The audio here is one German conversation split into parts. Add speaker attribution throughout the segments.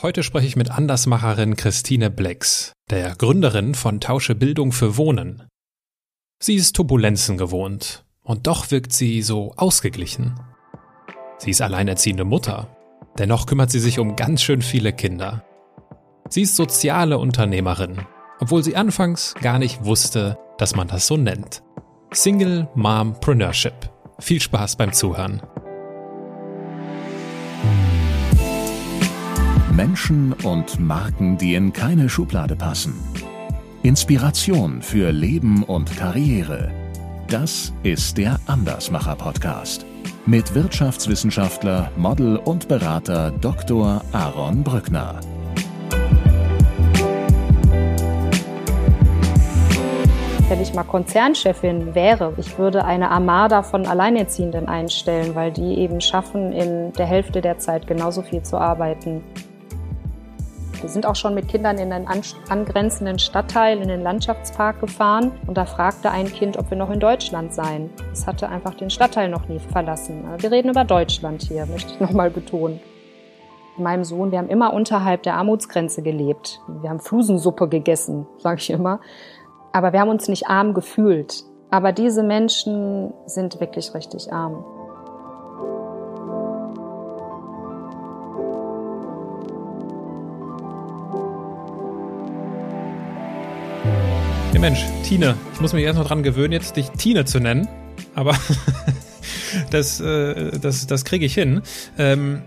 Speaker 1: Heute spreche ich mit Andersmacherin Christine Blex, der Gründerin von Tausche Bildung für Wohnen. Sie ist Turbulenzen gewohnt und doch wirkt sie so ausgeglichen. Sie ist alleinerziehende Mutter, dennoch kümmert sie sich um ganz schön viele Kinder. Sie ist soziale Unternehmerin, obwohl sie anfangs gar nicht wusste, dass man das so nennt. Single Mompreneurship. Viel Spaß beim Zuhören.
Speaker 2: Menschen und Marken, die in keine Schublade passen. Inspiration für Leben und Karriere. Das ist der Andersmacher Podcast mit Wirtschaftswissenschaftler, Model und Berater Dr. Aaron Brückner.
Speaker 3: Wenn ich mal Konzernchefin wäre, ich würde eine Armada von Alleinerziehenden einstellen, weil die eben schaffen, in der Hälfte der Zeit genauso viel zu arbeiten wir sind auch schon mit Kindern in einen angrenzenden Stadtteil, in den Landschaftspark gefahren und da fragte ein Kind, ob wir noch in Deutschland seien. Es hatte einfach den Stadtteil noch nie verlassen. Wir reden über Deutschland hier, möchte ich nochmal betonen. Meinem Sohn, wir haben immer unterhalb der Armutsgrenze gelebt. Wir haben Flusensuppe gegessen, sage ich immer. Aber wir haben uns nicht arm gefühlt. Aber diese Menschen sind wirklich richtig arm.
Speaker 1: Hey Mensch, Tine, ich muss mich erstmal dran gewöhnen, jetzt dich Tine zu nennen, aber das, äh, das, das kriege ich hin. Ähm,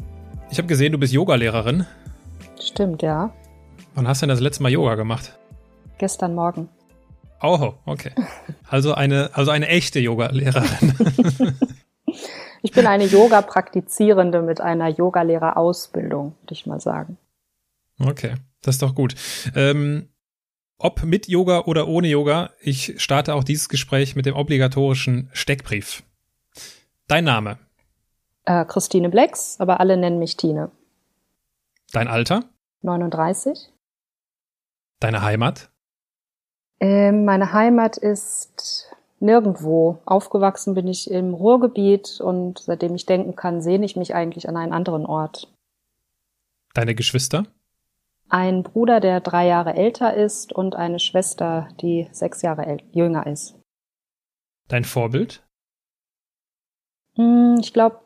Speaker 1: ich habe gesehen, du bist Yogalehrerin.
Speaker 3: Stimmt, ja.
Speaker 1: Wann hast du denn das letzte Mal Yoga gemacht?
Speaker 3: Gestern Morgen.
Speaker 1: Oh, okay. Also eine, also eine echte Yogalehrerin.
Speaker 3: ich bin eine Yoga-Praktizierende mit einer Yogalehrerausbildung, würde ich mal sagen.
Speaker 1: Okay, das ist doch gut. Ähm, ob mit Yoga oder ohne Yoga, ich starte auch dieses Gespräch mit dem obligatorischen Steckbrief. Dein Name?
Speaker 3: Äh, Christine Blex, aber alle nennen mich Tine.
Speaker 1: Dein Alter?
Speaker 3: 39.
Speaker 1: Deine Heimat?
Speaker 3: Ähm, meine Heimat ist nirgendwo. Aufgewachsen bin ich im Ruhrgebiet und seitdem ich denken kann, sehne ich mich eigentlich an einen anderen Ort.
Speaker 1: Deine Geschwister?
Speaker 3: Ein Bruder, der drei Jahre älter ist und eine Schwester, die sechs Jahre jünger ist.
Speaker 1: Dein Vorbild?
Speaker 3: Hm, ich glaube,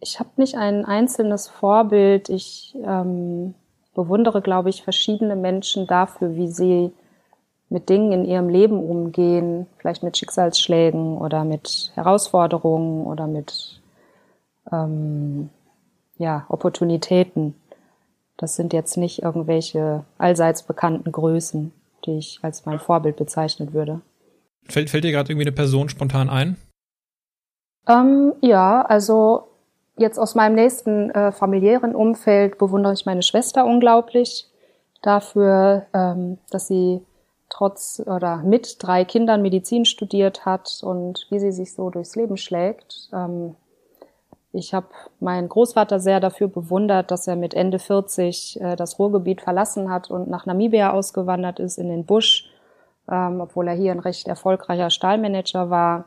Speaker 3: ich habe nicht ein einzelnes Vorbild. Ich ähm, bewundere, glaube ich, verschiedene Menschen dafür, wie sie mit Dingen in ihrem Leben umgehen, vielleicht mit Schicksalsschlägen oder mit Herausforderungen oder mit ähm, ja, Opportunitäten. Das sind jetzt nicht irgendwelche allseits bekannten Größen, die ich als mein Vorbild bezeichnen würde.
Speaker 1: Fällt, fällt dir gerade irgendwie eine Person spontan ein?
Speaker 3: Ähm, ja, also jetzt aus meinem nächsten äh, familiären Umfeld bewundere ich meine Schwester unglaublich dafür, ähm, dass sie trotz oder mit drei Kindern Medizin studiert hat und wie sie sich so durchs Leben schlägt. Ähm, ich habe meinen Großvater sehr dafür bewundert, dass er mit Ende 40 äh, das Ruhrgebiet verlassen hat und nach Namibia ausgewandert ist in den Busch, ähm, obwohl er hier ein recht erfolgreicher Stahlmanager war.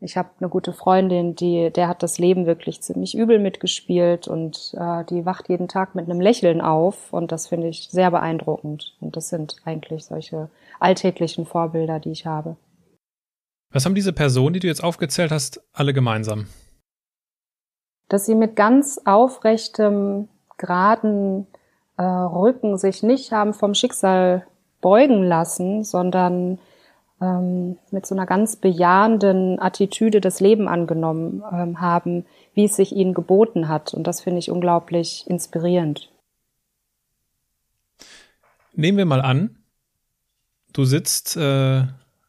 Speaker 3: Ich habe eine gute Freundin, die, der hat das Leben wirklich ziemlich übel mitgespielt und äh, die wacht jeden Tag mit einem Lächeln auf und das finde ich sehr beeindruckend. Und das sind eigentlich solche alltäglichen Vorbilder, die ich habe.
Speaker 1: Was haben diese Personen, die du jetzt aufgezählt hast, alle gemeinsam?
Speaker 3: Dass sie mit ganz aufrechtem, geraden äh, Rücken sich nicht haben vom Schicksal beugen lassen, sondern ähm, mit so einer ganz bejahenden Attitüde das Leben angenommen ähm, haben, wie es sich ihnen geboten hat. Und das finde ich unglaublich inspirierend.
Speaker 1: Nehmen wir mal an, du sitzt äh,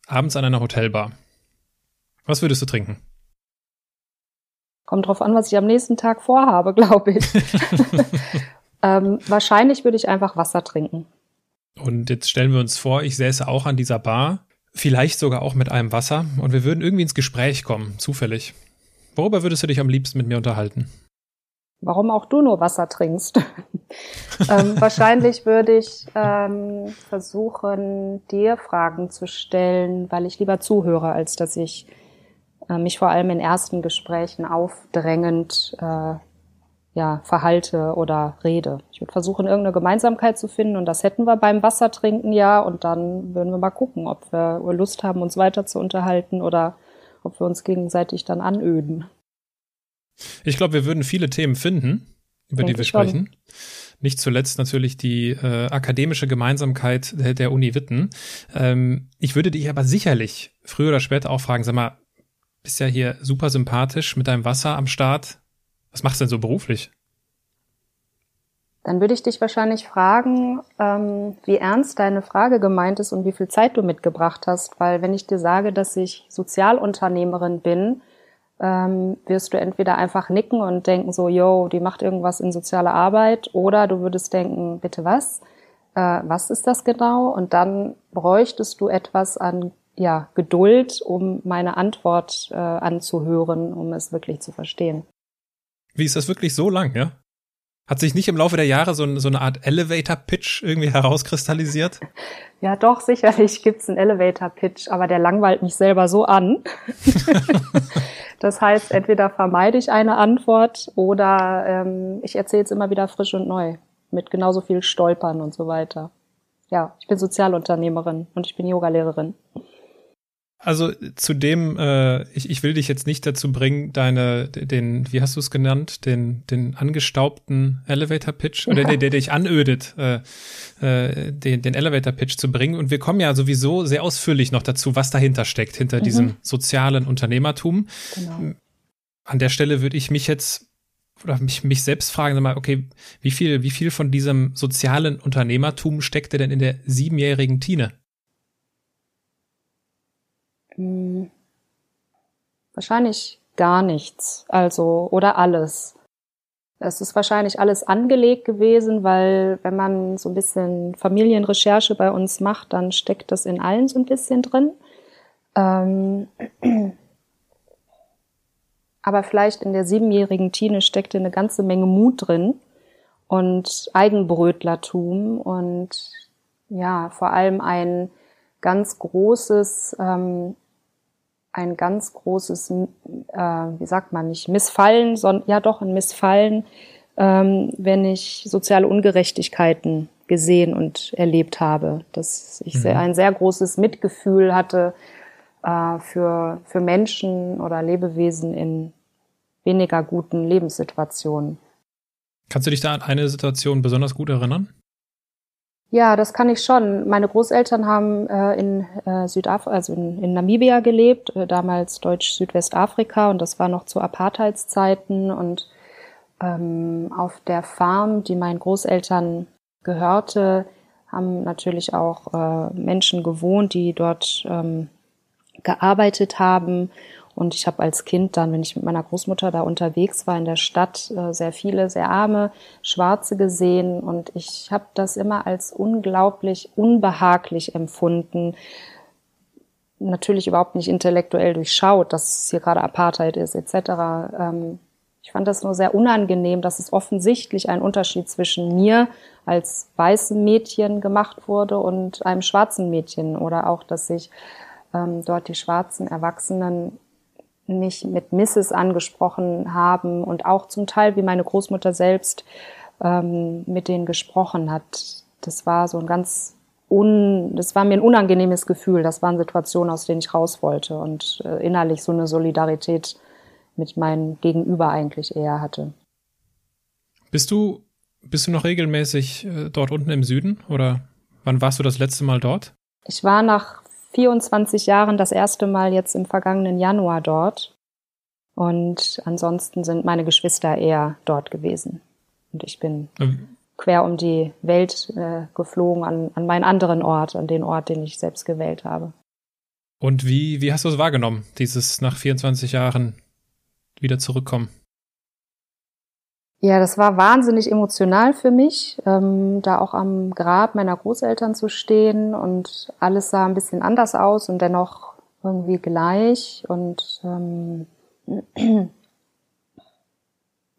Speaker 1: abends an einer Hotelbar. Was würdest du trinken?
Speaker 3: Kommt drauf an, was ich am nächsten Tag vorhabe, glaube ich. ähm, wahrscheinlich würde ich einfach Wasser trinken.
Speaker 1: Und jetzt stellen wir uns vor, ich säße auch an dieser Bar, vielleicht sogar auch mit einem Wasser, und wir würden irgendwie ins Gespräch kommen, zufällig. Worüber würdest du dich am liebsten mit mir unterhalten?
Speaker 3: Warum auch du nur Wasser trinkst? ähm, wahrscheinlich würde ich ähm, versuchen, dir Fragen zu stellen, weil ich lieber zuhöre, als dass ich äh, mich vor allem in ersten Gesprächen aufdrängend äh, ja, verhalte oder rede. Ich würde versuchen, irgendeine Gemeinsamkeit zu finden und das hätten wir beim Wassertrinken ja und dann würden wir mal gucken, ob wir Lust haben, uns weiter zu unterhalten oder ob wir uns gegenseitig dann anöden.
Speaker 1: Ich glaube, wir würden viele Themen finden, über Denke die wir sprechen. Nicht zuletzt natürlich die äh, akademische Gemeinsamkeit der, der Uni Witten. Ähm, ich würde dich aber sicherlich früher oder später auch fragen, sag mal, bist ja hier super sympathisch mit deinem Wasser am Start. Was machst du denn so beruflich?
Speaker 3: Dann würde ich dich wahrscheinlich fragen, ähm, wie ernst deine Frage gemeint ist und wie viel Zeit du mitgebracht hast. Weil wenn ich dir sage, dass ich Sozialunternehmerin bin, ähm, wirst du entweder einfach nicken und denken so, yo, die macht irgendwas in sozialer Arbeit, oder du würdest denken, bitte was? Äh, was ist das genau? Und dann bräuchtest du etwas an ja, Geduld, um meine Antwort äh, anzuhören, um es wirklich zu verstehen.
Speaker 1: Wie ist das wirklich so lang, ja? Hat sich nicht im Laufe der Jahre so, so eine Art Elevator-Pitch irgendwie herauskristallisiert?
Speaker 3: Ja, doch, sicherlich gibt's einen Elevator-Pitch, aber der langweilt mich selber so an. das heißt, entweder vermeide ich eine Antwort oder ähm, ich erzähle es immer wieder frisch und neu, mit genauso viel Stolpern und so weiter. Ja, ich bin Sozialunternehmerin und ich bin Yogalehrerin.
Speaker 1: Also zu dem, äh, ich, ich will dich jetzt nicht dazu bringen, deine, den, wie hast du es genannt, den, den angestaubten Elevator Pitch oder ja. der, der dich anödet, äh, äh, den, den Elevator Pitch zu bringen. Und wir kommen ja sowieso sehr ausführlich noch dazu, was dahinter steckt, hinter mhm. diesem sozialen Unternehmertum. Genau. An der Stelle würde ich mich jetzt oder mich, mich selbst fragen, mal, okay, wie viel, wie viel von diesem sozialen Unternehmertum steckte denn in der siebenjährigen Tine?
Speaker 3: Hm, wahrscheinlich gar nichts, also oder alles. Es ist wahrscheinlich alles angelegt gewesen, weil wenn man so ein bisschen Familienrecherche bei uns macht, dann steckt das in allen so ein bisschen drin. Ähm, aber vielleicht in der siebenjährigen Tine steckte eine ganze Menge Mut drin und Eigenbrötlertum und ja, vor allem ein ganz großes ähm, ein ganz großes, äh, wie sagt man nicht, Missfallen, sondern ja doch ein Missfallen, ähm, wenn ich soziale Ungerechtigkeiten gesehen und erlebt habe. Dass ich mhm. sehr, ein sehr großes Mitgefühl hatte äh, für, für Menschen oder Lebewesen in weniger guten Lebenssituationen.
Speaker 1: Kannst du dich da an eine Situation besonders gut erinnern?
Speaker 3: Ja, das kann ich schon. Meine Großeltern haben äh, in äh, Südafrika, also in, in, Namibia gelebt, äh, damals Deutsch-Südwestafrika und das war noch zu Apartheidszeiten und ähm, auf der Farm, die meinen Großeltern gehörte, haben natürlich auch äh, Menschen gewohnt, die dort ähm, gearbeitet haben und ich habe als Kind dann, wenn ich mit meiner Großmutter da unterwegs war in der Stadt, äh, sehr viele, sehr arme Schwarze gesehen. Und ich habe das immer als unglaublich unbehaglich empfunden. Natürlich überhaupt nicht intellektuell durchschaut, dass es hier gerade Apartheid ist, etc. Ähm, ich fand das nur sehr unangenehm, dass es offensichtlich ein Unterschied zwischen mir als weißem Mädchen gemacht wurde und einem schwarzen Mädchen oder auch, dass sich ähm, dort die schwarzen Erwachsenen mich mit Mrs. angesprochen haben und auch zum Teil, wie meine Großmutter selbst ähm, mit denen gesprochen hat. Das war so ein ganz un, das war mir ein unangenehmes Gefühl. Das waren Situationen, aus denen ich raus wollte und äh, innerlich so eine Solidarität mit meinem Gegenüber eigentlich eher hatte.
Speaker 1: Bist du, bist du noch regelmäßig äh, dort unten im Süden oder wann warst du das letzte Mal dort?
Speaker 3: Ich war nach 24 Jahren das erste Mal jetzt im vergangenen Januar dort. Und ansonsten sind meine Geschwister eher dort gewesen. Und ich bin ähm. quer um die Welt äh, geflogen an, an meinen anderen Ort, an den Ort, den ich selbst gewählt habe.
Speaker 1: Und wie, wie hast du es wahrgenommen, dieses nach 24 Jahren wieder zurückkommen?
Speaker 3: Ja, das war wahnsinnig emotional für mich, ähm, da auch am Grab meiner Großeltern zu stehen und alles sah ein bisschen anders aus und dennoch irgendwie gleich und ähm,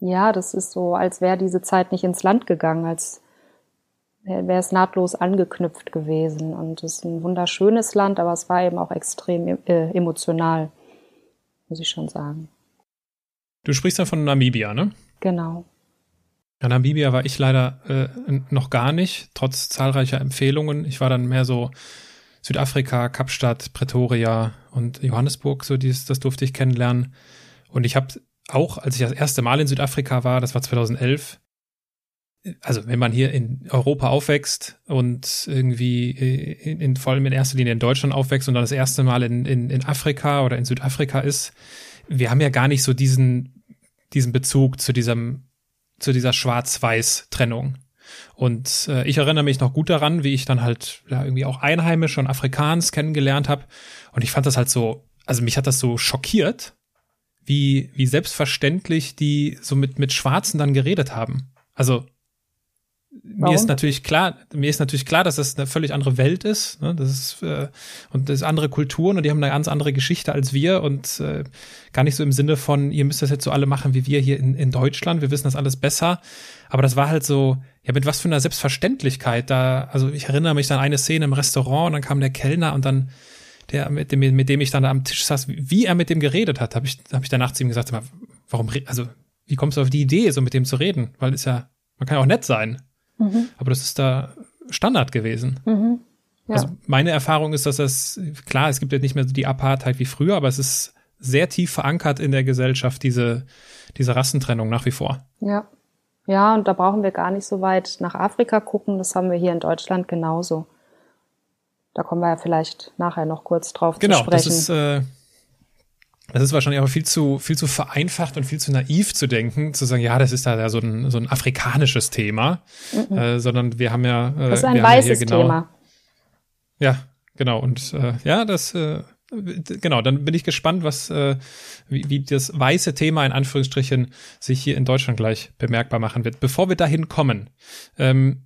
Speaker 3: ja, das ist so, als wäre diese Zeit nicht ins Land gegangen, als wäre es nahtlos angeknüpft gewesen. Und es ist ein wunderschönes Land, aber es war eben auch extrem äh, emotional, muss ich schon sagen.
Speaker 1: Du sprichst ja von Namibia, ne?
Speaker 3: Genau.
Speaker 1: Ja, Namibia war ich leider äh, noch gar nicht, trotz zahlreicher Empfehlungen. Ich war dann mehr so Südafrika, Kapstadt, Pretoria und Johannesburg, so dies, das durfte ich kennenlernen. Und ich habe auch, als ich das erste Mal in Südafrika war, das war 2011, also wenn man hier in Europa aufwächst und irgendwie in, in, vor allem in erster Linie in Deutschland aufwächst und dann das erste Mal in, in, in Afrika oder in Südafrika ist, wir haben ja gar nicht so diesen, diesen Bezug zu diesem, zu dieser Schwarz-Weiß-Trennung. Und äh, ich erinnere mich noch gut daran, wie ich dann halt ja, irgendwie auch Einheimisch und Afrikaans kennengelernt habe. Und ich fand das halt so, also mich hat das so schockiert, wie, wie selbstverständlich die so mit, mit Schwarzen dann geredet haben. Also mir ist natürlich klar, mir ist natürlich klar, dass das eine völlig andere Welt ist. Ne? Das ist äh, und das ist andere Kulturen und die haben eine ganz andere Geschichte als wir und äh, gar nicht so im Sinne von, ihr müsst das jetzt so alle machen wie wir hier in, in Deutschland. Wir wissen das alles besser. Aber das war halt so, ja, mit was für einer Selbstverständlichkeit da. Also ich erinnere mich an eine Szene im Restaurant und dann kam der Kellner und dann der mit dem, mit dem ich dann da am Tisch saß, wie er mit dem geredet hat, habe ich, habe ich danach zu ihm gesagt, warum, also wie kommst du auf die Idee, so mit dem zu reden? Weil ist ja, man kann ja auch nett sein. Mhm. Aber das ist da Standard gewesen. Mhm. Ja. Also meine Erfahrung ist, dass das, klar, es gibt ja nicht mehr so die Apartheid wie früher, aber es ist sehr tief verankert in der Gesellschaft, diese, diese Rassentrennung nach wie vor.
Speaker 3: Ja. Ja, und da brauchen wir gar nicht so weit nach Afrika gucken. Das haben wir hier in Deutschland genauso. Da kommen wir ja vielleicht nachher noch kurz drauf
Speaker 1: genau,
Speaker 3: zu sprechen.
Speaker 1: Genau, das ist, äh, das ist wahrscheinlich aber viel zu, viel zu vereinfacht und viel zu naiv zu denken, zu sagen, ja, das ist da ja so ein, so ein afrikanisches Thema, mhm. äh, sondern wir haben ja.
Speaker 3: Äh, das ist ein weißes
Speaker 1: ja genau,
Speaker 3: Thema.
Speaker 1: Ja, genau. Und äh, ja, das, äh, genau, dann bin ich gespannt, was, äh, wie, wie das weiße Thema in Anführungsstrichen sich hier in Deutschland gleich bemerkbar machen wird. Bevor wir dahin kommen, ähm,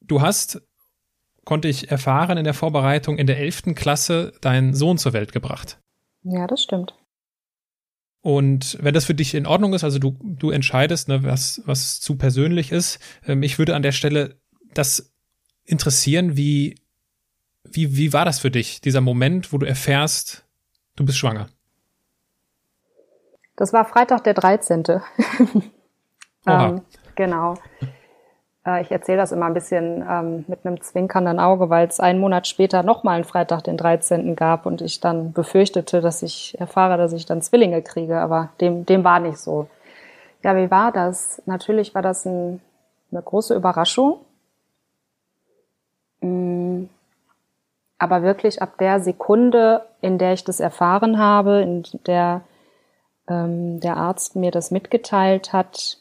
Speaker 1: du hast, konnte ich erfahren in der Vorbereitung, in der elften Klasse deinen Sohn zur Welt gebracht.
Speaker 3: Ja, das stimmt.
Speaker 1: Und wenn das für dich in Ordnung ist, also du, du entscheidest, ne, was, was zu persönlich ist, äh, mich würde an der Stelle das interessieren, wie, wie, wie war das für dich, dieser Moment, wo du erfährst, du bist schwanger?
Speaker 3: Das war Freitag der 13. ähm, genau. Äh, ich erzähle das immer ein bisschen ähm, mit einem zwinkernden Auge, weil es einen Monat später nochmal einen Freitag, den 13. gab und ich dann befürchtete, dass ich erfahre, dass ich dann Zwillinge kriege, aber dem, dem war nicht so. Ja, wie war das? Natürlich war das ein, eine große Überraschung. Mm, aber wirklich ab der Sekunde, in der ich das erfahren habe, in der ähm, der Arzt mir das mitgeteilt hat,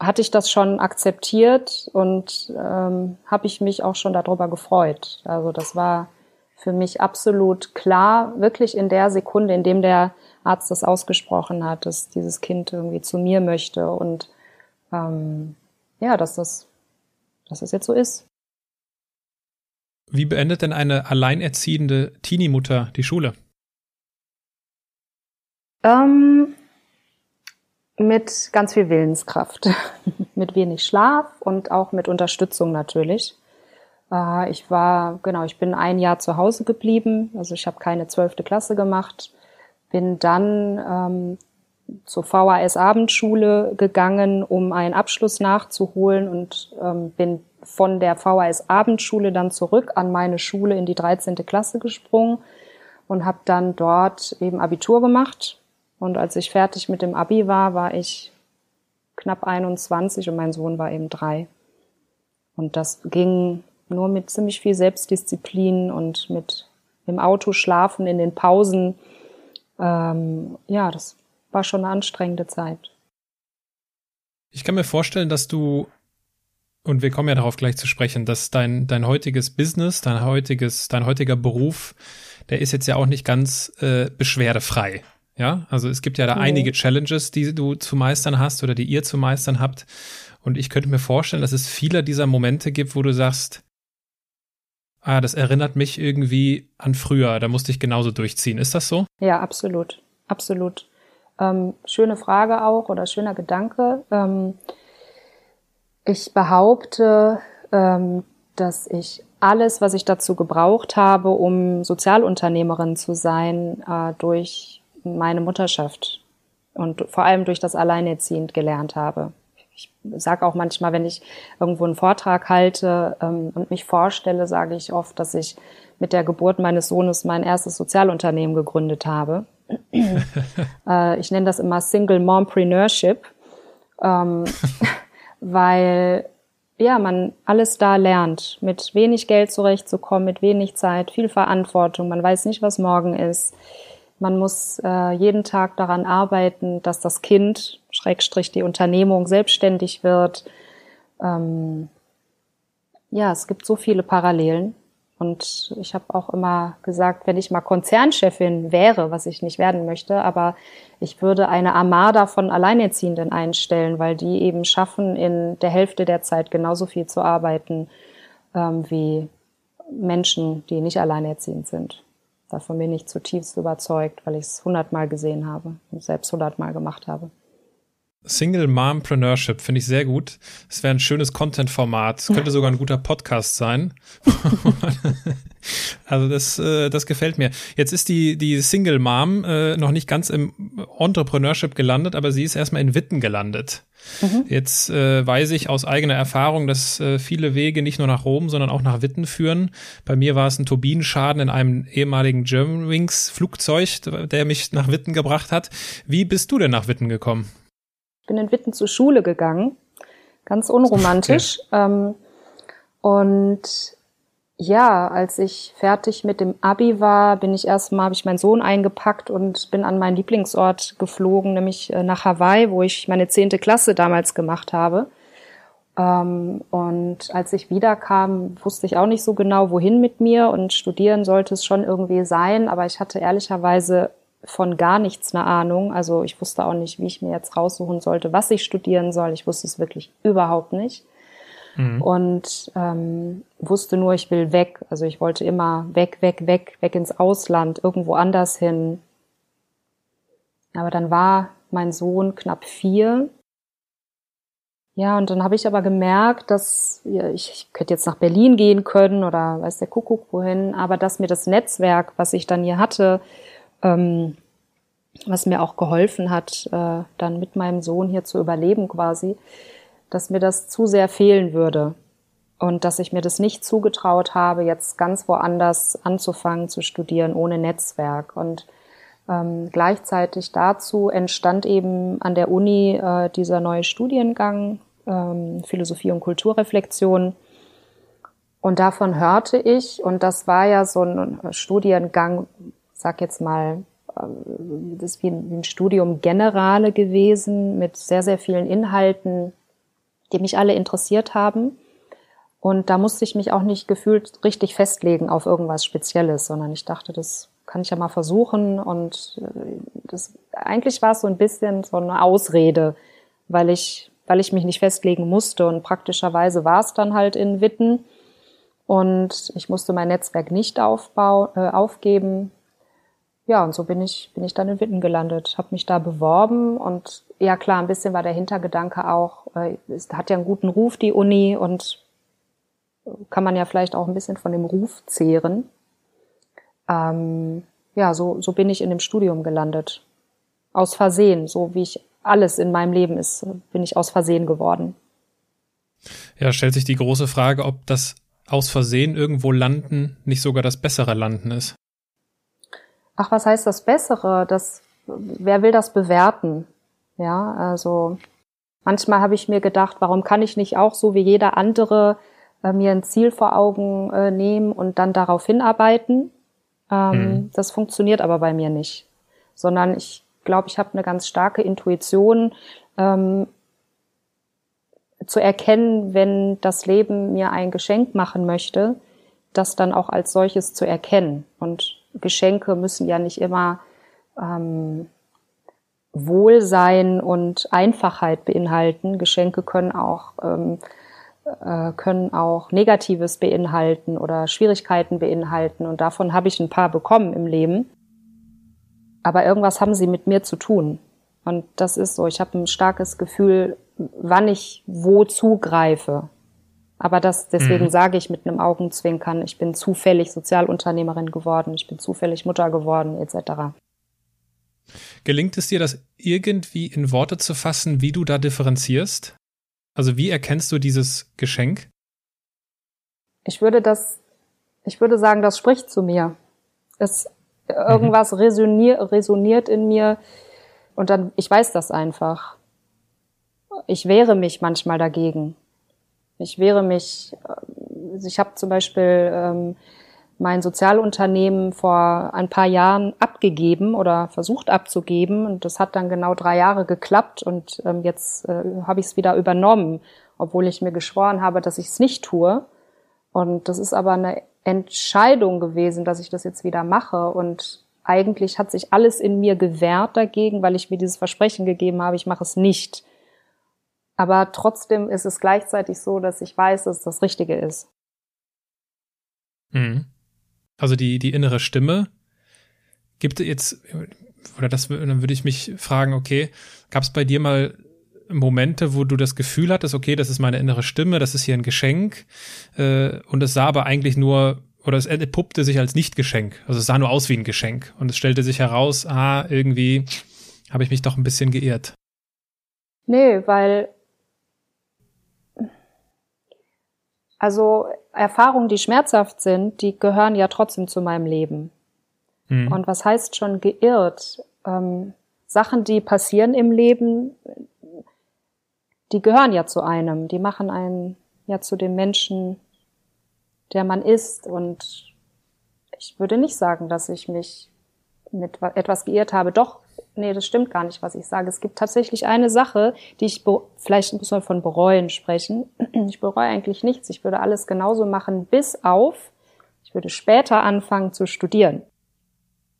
Speaker 3: hatte ich das schon akzeptiert und ähm, habe ich mich auch schon darüber gefreut. Also das war für mich absolut klar, wirklich in der Sekunde, in dem der Arzt das ausgesprochen hat, dass dieses Kind irgendwie zu mir möchte und ähm, ja, dass das, dass das jetzt so ist.
Speaker 1: Wie beendet denn eine alleinerziehende Teenie-Mutter die Schule?
Speaker 3: Ähm, mit ganz viel Willenskraft, mit wenig Schlaf und auch mit Unterstützung natürlich. Äh, ich war, genau, ich bin ein Jahr zu Hause geblieben, also ich habe keine zwölfte Klasse gemacht, bin dann ähm, zur VHS Abendschule gegangen, um einen Abschluss nachzuholen und ähm, bin von der VHS Abendschule dann zurück an meine Schule in die 13. Klasse gesprungen und habe dann dort eben Abitur gemacht und als ich fertig mit dem Abi war, war ich knapp 21 und mein Sohn war eben drei. Und das ging nur mit ziemlich viel Selbstdisziplin und mit im Auto schlafen in den Pausen. Ähm, ja, das war schon eine anstrengende Zeit.
Speaker 1: Ich kann mir vorstellen, dass du, und wir kommen ja darauf gleich zu sprechen, dass dein, dein heutiges Business, dein heutiges, dein heutiger Beruf, der ist jetzt ja auch nicht ganz äh, beschwerdefrei. Ja, also es gibt ja da mhm. einige Challenges, die du zu meistern hast oder die ihr zu meistern habt. Und ich könnte mir vorstellen, dass es viele dieser Momente gibt, wo du sagst, ah, das erinnert mich irgendwie an früher, da musste ich genauso durchziehen. Ist das so?
Speaker 3: Ja, absolut. Absolut. Ähm, schöne Frage auch oder schöner Gedanke. Ähm, ich behaupte, ähm, dass ich alles, was ich dazu gebraucht habe, um Sozialunternehmerin zu sein, äh, durch meine Mutterschaft und vor allem durch das Alleinerziehend gelernt habe. Ich sage auch manchmal, wenn ich irgendwo einen Vortrag halte ähm, und mich vorstelle, sage ich oft, dass ich mit der Geburt meines Sohnes mein erstes Sozialunternehmen gegründet habe. äh, ich nenne das immer Single Mompreneurship, ähm, weil ja, man alles da lernt, mit wenig Geld zurechtzukommen, mit wenig Zeit, viel Verantwortung. Man weiß nicht, was morgen ist. Man muss äh, jeden Tag daran arbeiten, dass das Kind, Schrägstrich die Unternehmung, selbstständig wird. Ähm, ja, es gibt so viele Parallelen. Und ich habe auch immer gesagt, wenn ich mal Konzernchefin wäre, was ich nicht werden möchte, aber ich würde eine Armada von Alleinerziehenden einstellen, weil die eben schaffen, in der Hälfte der Zeit genauso viel zu arbeiten ähm, wie Menschen, die nicht alleinerziehend sind. Davon bin ich zutiefst überzeugt, weil ich es hundertmal gesehen habe und selbst hundertmal gemacht habe.
Speaker 1: Single Mompreneurship finde ich sehr gut. Es wäre ein schönes Content-Format. Es könnte sogar ein guter Podcast sein. also das, äh, das gefällt mir. Jetzt ist die, die Single Mom äh, noch nicht ganz im Entrepreneurship gelandet, aber sie ist erstmal in Witten gelandet. Mhm. Jetzt äh, weiß ich aus eigener Erfahrung, dass äh, viele Wege nicht nur nach Rom, sondern auch nach Witten führen. Bei mir war es ein Turbinenschaden in einem ehemaligen Germanwings Flugzeug, der mich nach Witten gebracht hat. Wie bist du denn nach Witten gekommen?
Speaker 3: Bin in Witten zur Schule gegangen, ganz unromantisch. Okay. Ähm, und ja, als ich fertig mit dem Abi war, bin ich erstmal, habe ich meinen Sohn eingepackt und bin an meinen Lieblingsort geflogen, nämlich äh, nach Hawaii, wo ich meine zehnte Klasse damals gemacht habe. Ähm, und als ich wiederkam, wusste ich auch nicht so genau, wohin mit mir und studieren sollte es schon irgendwie sein, aber ich hatte ehrlicherweise von gar nichts eine Ahnung. Also ich wusste auch nicht, wie ich mir jetzt raussuchen sollte, was ich studieren soll. Ich wusste es wirklich überhaupt nicht. Mhm. Und ähm, wusste nur, ich will weg. Also ich wollte immer weg, weg, weg, weg ins Ausland, irgendwo anders hin. Aber dann war mein Sohn knapp vier. Ja, und dann habe ich aber gemerkt, dass ja, ich, ich könnte jetzt nach Berlin gehen können oder weiß der Kuckuck wohin, aber dass mir das Netzwerk, was ich dann hier hatte, ähm, was mir auch geholfen hat, äh, dann mit meinem Sohn hier zu überleben quasi, dass mir das zu sehr fehlen würde und dass ich mir das nicht zugetraut habe, jetzt ganz woanders anzufangen zu studieren ohne Netzwerk. Und ähm, gleichzeitig dazu entstand eben an der Uni äh, dieser neue Studiengang ähm, Philosophie und Kulturreflexion. Und davon hörte ich, und das war ja so ein Studiengang, sag jetzt mal, das ist wie ein Studium Generale gewesen mit sehr, sehr vielen Inhalten, die mich alle interessiert haben. Und da musste ich mich auch nicht gefühlt richtig festlegen auf irgendwas Spezielles, sondern ich dachte, das kann ich ja mal versuchen. Und äh, das, eigentlich war es so ein bisschen so eine Ausrede, weil ich, weil ich mich nicht festlegen musste. Und praktischerweise war es dann halt in Witten. Und ich musste mein Netzwerk nicht aufbau, äh, aufgeben ja, und so bin ich, bin ich dann in Witten gelandet, habe mich da beworben und ja klar, ein bisschen war der Hintergedanke auch, äh, es hat ja einen guten Ruf, die Uni, und kann man ja vielleicht auch ein bisschen von dem Ruf zehren. Ähm, ja, so, so bin ich in dem Studium gelandet. Aus Versehen, so wie ich alles in meinem Leben ist, bin ich aus Versehen geworden.
Speaker 1: Ja, stellt sich die große Frage, ob das aus Versehen irgendwo landen nicht sogar das bessere Landen ist
Speaker 3: ach, was heißt das Bessere? Das, wer will das bewerten? Ja, also manchmal habe ich mir gedacht, warum kann ich nicht auch so wie jeder andere äh, mir ein Ziel vor Augen äh, nehmen und dann darauf hinarbeiten? Ähm, mhm. Das funktioniert aber bei mir nicht, sondern ich glaube, ich habe eine ganz starke Intuition, ähm, zu erkennen, wenn das Leben mir ein Geschenk machen möchte, das dann auch als solches zu erkennen und Geschenke müssen ja nicht immer ähm, Wohlsein und Einfachheit beinhalten. Geschenke können auch ähm, äh, können auch Negatives beinhalten oder Schwierigkeiten beinhalten. Und davon habe ich ein paar bekommen im Leben. Aber irgendwas haben sie mit mir zu tun. Und das ist so. Ich habe ein starkes Gefühl, wann ich wo zugreife. Aber das, deswegen mhm. sage ich mit einem Augenzwinkern, ich bin zufällig Sozialunternehmerin geworden, ich bin zufällig Mutter geworden, etc.
Speaker 1: Gelingt es dir, das irgendwie in Worte zu fassen, wie du da differenzierst? Also wie erkennst du dieses Geschenk?
Speaker 3: Ich würde das, ich würde sagen, das spricht zu mir. Es, irgendwas mhm. resoniert, resoniert in mir und dann, ich weiß das einfach. Ich wehre mich manchmal dagegen. Ich wehre mich, äh, ich habe zum Beispiel ähm, mein Sozialunternehmen vor ein paar Jahren abgegeben oder versucht abzugeben und das hat dann genau drei Jahre geklappt und ähm, jetzt äh, habe ich es wieder übernommen, obwohl ich mir geschworen habe, dass ich es nicht tue. Und das ist aber eine Entscheidung gewesen, dass ich das jetzt wieder mache und eigentlich hat sich alles in mir gewehrt dagegen, weil ich mir dieses Versprechen gegeben habe, ich mache es nicht. Aber trotzdem ist es gleichzeitig so, dass ich weiß, dass es das Richtige ist.
Speaker 1: Mhm. Also die, die innere Stimme. Gibt es jetzt, oder das, dann würde ich mich fragen, okay, gab es bei dir mal Momente, wo du das Gefühl hattest, okay, das ist meine innere Stimme, das ist hier ein Geschenk, äh, und es sah aber eigentlich nur, oder es entpuppte sich als Nicht-Geschenk. Also es sah nur aus wie ein Geschenk. Und es stellte sich heraus, ah, irgendwie habe ich mich doch ein bisschen geirrt.
Speaker 3: Nee, weil Also Erfahrungen, die schmerzhaft sind, die gehören ja trotzdem zu meinem Leben. Mhm. Und was heißt schon geirrt? Ähm, Sachen, die passieren im Leben, die gehören ja zu einem. Die machen einen ja zu dem Menschen, der man ist. Und ich würde nicht sagen, dass ich mich mit etwas geirrt habe. Doch, nee, das stimmt gar nicht, was ich sage. Es gibt tatsächlich eine Sache, die ich, vielleicht muss man von bereuen sprechen. Ich bereue eigentlich nichts. Ich würde alles genauso machen, bis auf, ich würde später anfangen zu studieren.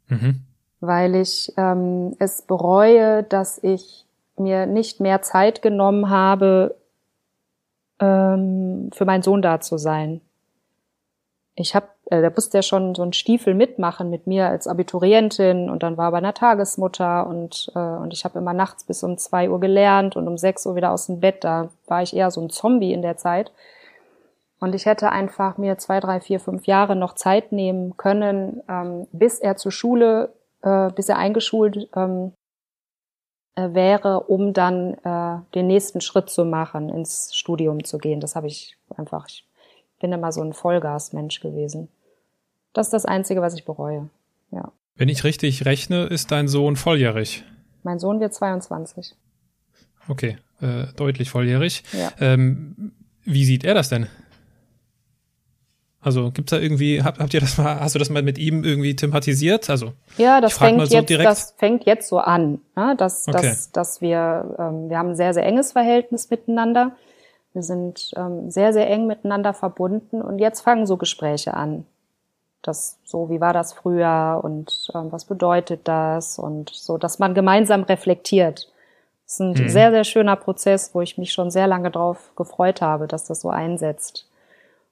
Speaker 3: Mhm. Weil ich ähm, es bereue, dass ich mir nicht mehr Zeit genommen habe, ähm, für meinen Sohn da zu sein. Ich habe äh, da musste ja schon so einen Stiefel mitmachen mit mir als Abiturientin und dann war er bei einer Tagesmutter und, äh, und ich habe immer nachts bis um zwei Uhr gelernt und um sechs Uhr wieder aus dem Bett. Da war ich eher so ein Zombie in der Zeit. Und ich hätte einfach mir zwei, drei, vier, fünf Jahre noch Zeit nehmen können, ähm, bis er zur Schule, äh, bis er eingeschult ähm, äh, wäre, um dann äh, den nächsten Schritt zu machen, ins Studium zu gehen. Das habe ich einfach, ich bin immer so ein Vollgasmensch gewesen. Das ist das Einzige, was ich bereue. Ja.
Speaker 1: Wenn ich richtig rechne, ist dein Sohn volljährig.
Speaker 3: Mein Sohn wird 22.
Speaker 1: Okay, äh, deutlich volljährig.
Speaker 3: Ja.
Speaker 1: Ähm, wie sieht er das denn? Also gibt's da irgendwie, habt, habt ihr das mal, hast du das mal mit ihm irgendwie thematisiert? Also
Speaker 3: ja, das fängt so jetzt, direkt. das fängt jetzt so an, ne? dass, okay. dass, dass wir, ähm, wir haben ein sehr sehr enges Verhältnis miteinander. Wir sind ähm, sehr sehr eng miteinander verbunden und jetzt fangen so Gespräche an das so, wie war das früher und ähm, was bedeutet das und so, dass man gemeinsam reflektiert. Das ist ein mhm. sehr, sehr schöner Prozess, wo ich mich schon sehr lange drauf gefreut habe, dass das so einsetzt.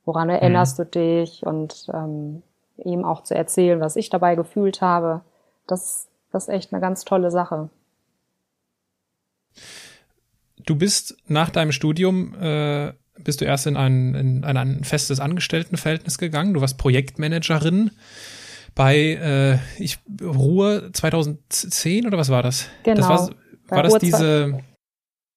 Speaker 3: Woran erinnerst mhm. du dich und ähm, ihm auch zu erzählen, was ich dabei gefühlt habe. Das, das ist echt eine ganz tolle Sache.
Speaker 1: Du bist nach deinem Studium äh, bist du erst in ein, in ein festes Angestelltenverhältnis gegangen. Du warst Projektmanagerin bei äh, ich, Ruhe 2010 oder was war das?
Speaker 3: Genau.
Speaker 1: Das war, war das diese,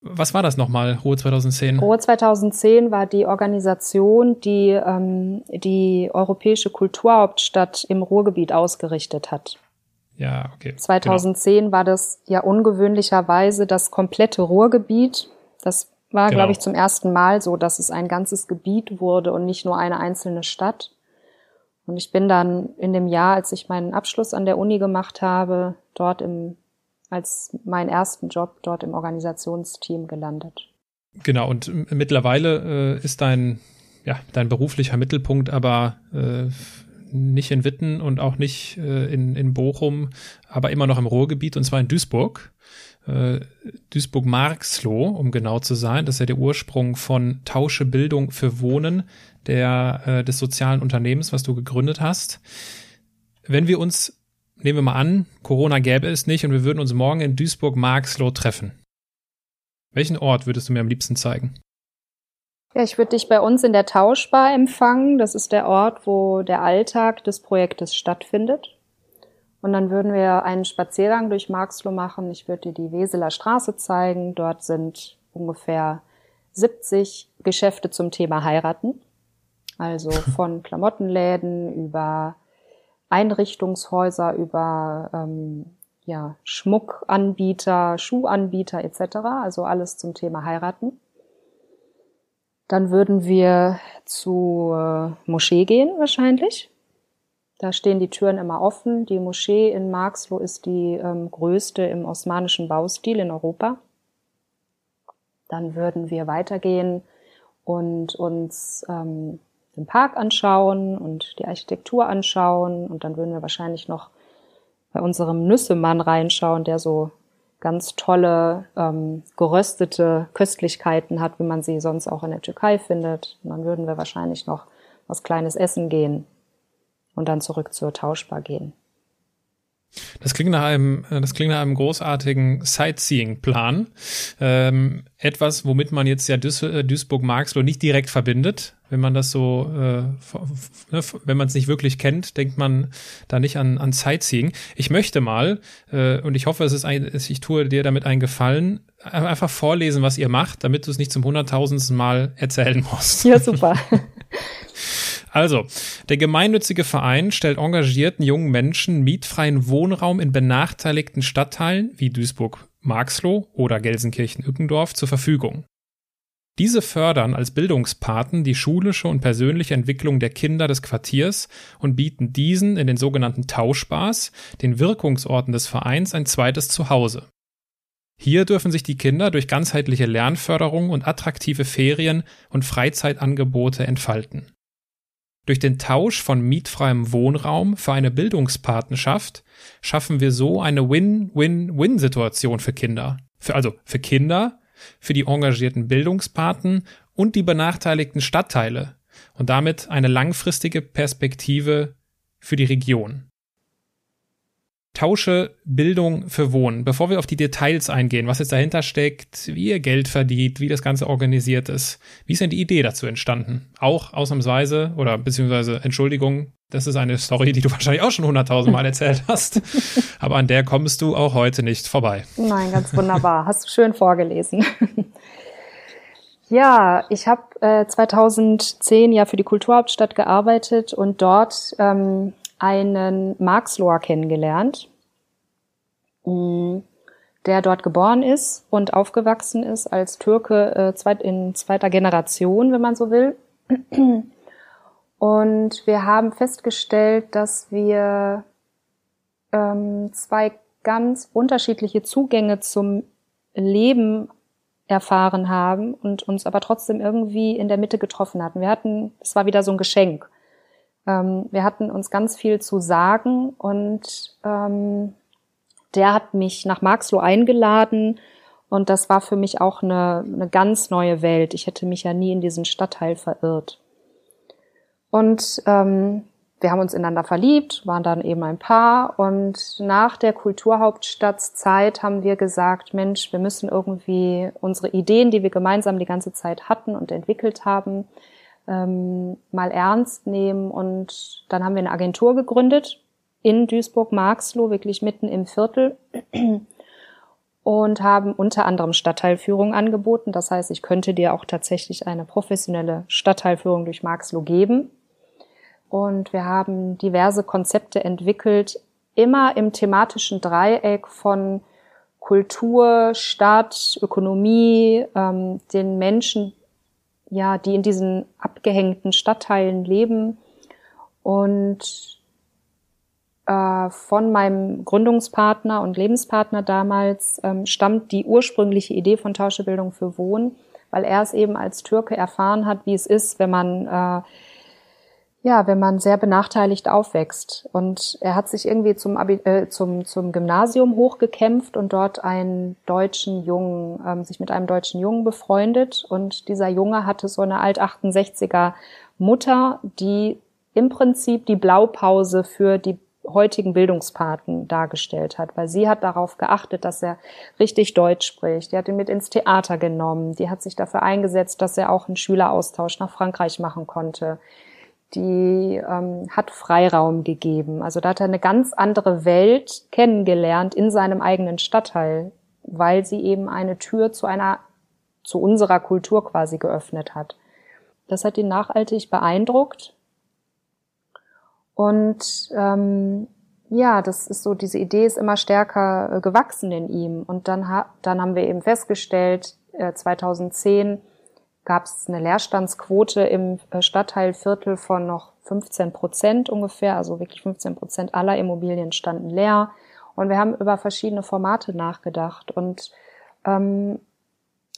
Speaker 1: was war das nochmal, Ruhe 2010?
Speaker 3: Ruhe 2010 war die Organisation, die ähm, die europäische Kulturhauptstadt im Ruhrgebiet ausgerichtet hat.
Speaker 1: Ja, okay.
Speaker 3: 2010 genau. war das ja ungewöhnlicherweise das komplette Ruhrgebiet. Das war, genau. glaube ich, zum ersten Mal so, dass es ein ganzes Gebiet wurde und nicht nur eine einzelne Stadt. Und ich bin dann in dem Jahr, als ich meinen Abschluss an der Uni gemacht habe, dort im, als meinen ersten Job dort im Organisationsteam gelandet.
Speaker 1: Genau, und mittlerweile äh, ist dein, ja, dein beruflicher Mittelpunkt aber äh, nicht in Witten und auch nicht äh, in, in Bochum, aber immer noch im Ruhrgebiet und zwar in Duisburg äh, Duisburg-Marxloh, um genau zu sein. Das ist ja der Ursprung von Tausche Bildung für Wohnen, der, äh, des sozialen Unternehmens, was du gegründet hast. Wenn wir uns, nehmen wir mal an, Corona gäbe es nicht und wir würden uns morgen in Duisburg-Marxloh treffen. Welchen Ort würdest du mir am liebsten zeigen?
Speaker 3: Ja, ich würde dich bei uns in der Tauschbar empfangen. Das ist der Ort, wo der Alltag des Projektes stattfindet. Und dann würden wir einen Spaziergang durch Marxloh machen. Ich würde dir die Weseler Straße zeigen. Dort sind ungefähr 70 Geschäfte zum Thema heiraten. Also von Klamottenläden über Einrichtungshäuser, über ähm, ja, Schmuckanbieter, Schuhanbieter etc. Also alles zum Thema heiraten. Dann würden wir zur Moschee gehen wahrscheinlich. Da stehen die Türen immer offen. Die Moschee in Marxloh ist die ähm, größte im osmanischen Baustil in Europa. Dann würden wir weitergehen und uns ähm, den Park anschauen und die Architektur anschauen. Und dann würden wir wahrscheinlich noch bei unserem Nüssemann reinschauen, der so ganz tolle ähm, geröstete Köstlichkeiten hat, wie man sie sonst auch in der Türkei findet. Und dann würden wir wahrscheinlich noch was Kleines essen gehen und dann zurück zur Tauschbar gehen.
Speaker 1: Das klingt nach einem, äh, das klingt nach einem großartigen Sightseeing-Plan. Ähm, etwas, womit man jetzt ja Duis äh, Duisburg-Marxloh nicht direkt verbindet. Wenn man das so, äh, ne, wenn man es nicht wirklich kennt, denkt man da nicht an, an Sightseeing. Ich möchte mal, äh, und ich hoffe, es ist ein, ich tue dir damit einen Gefallen, einfach vorlesen, was ihr macht, damit du es nicht zum hunderttausendsten Mal erzählen musst.
Speaker 3: Ja, super.
Speaker 1: Also, der gemeinnützige Verein stellt engagierten jungen Menschen mietfreien Wohnraum in benachteiligten Stadtteilen wie Duisburg-Marxloh oder Gelsenkirchen-Ückendorf zur Verfügung. Diese fördern als Bildungspaten die schulische und persönliche Entwicklung der Kinder des Quartiers und bieten diesen in den sogenannten Tauschbars, den Wirkungsorten des Vereins, ein zweites Zuhause. Hier dürfen sich die Kinder durch ganzheitliche Lernförderung und attraktive Ferien- und Freizeitangebote entfalten. Durch den Tausch von mietfreiem Wohnraum für eine Bildungspartnerschaft schaffen wir so eine Win-Win-Win-Situation für Kinder. Für, also für Kinder, für die engagierten Bildungspaten und die benachteiligten Stadtteile und damit eine langfristige Perspektive für die Region. Tausche Bildung für Wohnen. Bevor wir auf die Details eingehen, was jetzt dahinter steckt, wie ihr Geld verdient, wie das Ganze organisiert ist, wie ist denn die Idee dazu entstanden? Auch ausnahmsweise oder beziehungsweise Entschuldigung, das ist eine Story, die du wahrscheinlich auch schon hunderttausend Mal erzählt hast, aber an der kommst du auch heute nicht vorbei.
Speaker 3: Nein, ganz wunderbar. Hast du schön vorgelesen. Ja, ich habe äh, 2010 ja für die Kulturhauptstadt gearbeitet und dort ähm, einen Marxloher kennengelernt, mm, der dort geboren ist und aufgewachsen ist als Türke äh, in zweiter Generation, wenn man so will. Und wir haben festgestellt, dass wir ähm, zwei ganz unterschiedliche Zugänge zum Leben erfahren haben und uns aber trotzdem irgendwie in der Mitte getroffen hatten. Wir hatten, es war wieder so ein Geschenk. Ähm, wir hatten uns ganz viel zu sagen und ähm, der hat mich nach Marxloh eingeladen und das war für mich auch eine, eine ganz neue Welt. Ich hätte mich ja nie in diesen Stadtteil verirrt. Und ähm, wir haben uns ineinander verliebt, waren dann eben ein Paar und nach der Kulturhauptstadtzeit haben wir gesagt, Mensch, wir müssen irgendwie unsere Ideen, die wir gemeinsam die ganze Zeit hatten und entwickelt haben, ähm, mal ernst nehmen. Und dann haben wir eine Agentur gegründet in Duisburg-Marxloh, wirklich mitten im Viertel. Und haben unter anderem Stadtteilführung angeboten. Das heißt, ich könnte dir auch tatsächlich eine professionelle Stadtteilführung durch Marxloh geben. Und wir haben diverse Konzepte entwickelt, immer im thematischen Dreieck von Kultur, Stadt, Ökonomie, ähm, den Menschen ja, die in diesen abgehängten Stadtteilen leben. Und äh, von meinem Gründungspartner und Lebenspartner damals ähm, stammt die ursprüngliche Idee von Tauschebildung für Wohnen, weil er es eben als Türke erfahren hat, wie es ist, wenn man äh, ja, wenn man sehr benachteiligt aufwächst. Und er hat sich irgendwie zum, Abi, äh, zum, zum Gymnasium hochgekämpft und dort einen deutschen Jungen, ähm, sich mit einem deutschen Jungen befreundet. Und dieser Junge hatte so eine Alt-68er Mutter, die im Prinzip die Blaupause für die heutigen Bildungspaten dargestellt hat, weil sie hat darauf geachtet, dass er richtig Deutsch spricht. Die hat ihn mit ins Theater genommen. Die hat sich dafür eingesetzt, dass er auch einen Schüleraustausch nach Frankreich machen konnte die ähm, hat Freiraum gegeben. Also da hat er eine ganz andere Welt kennengelernt in seinem eigenen Stadtteil, weil sie eben eine Tür zu einer zu unserer Kultur quasi geöffnet hat. Das hat ihn nachhaltig beeindruckt. Und ähm, ja, das ist so, diese Idee ist immer stärker äh, gewachsen in ihm. Und dann, ha dann haben wir eben festgestellt, äh, 2010 gab es eine Leerstandsquote im äh, Stadtteilviertel von noch 15 Prozent ungefähr, also wirklich 15 Prozent aller Immobilien standen leer. Und wir haben über verschiedene Formate nachgedacht. Und ähm,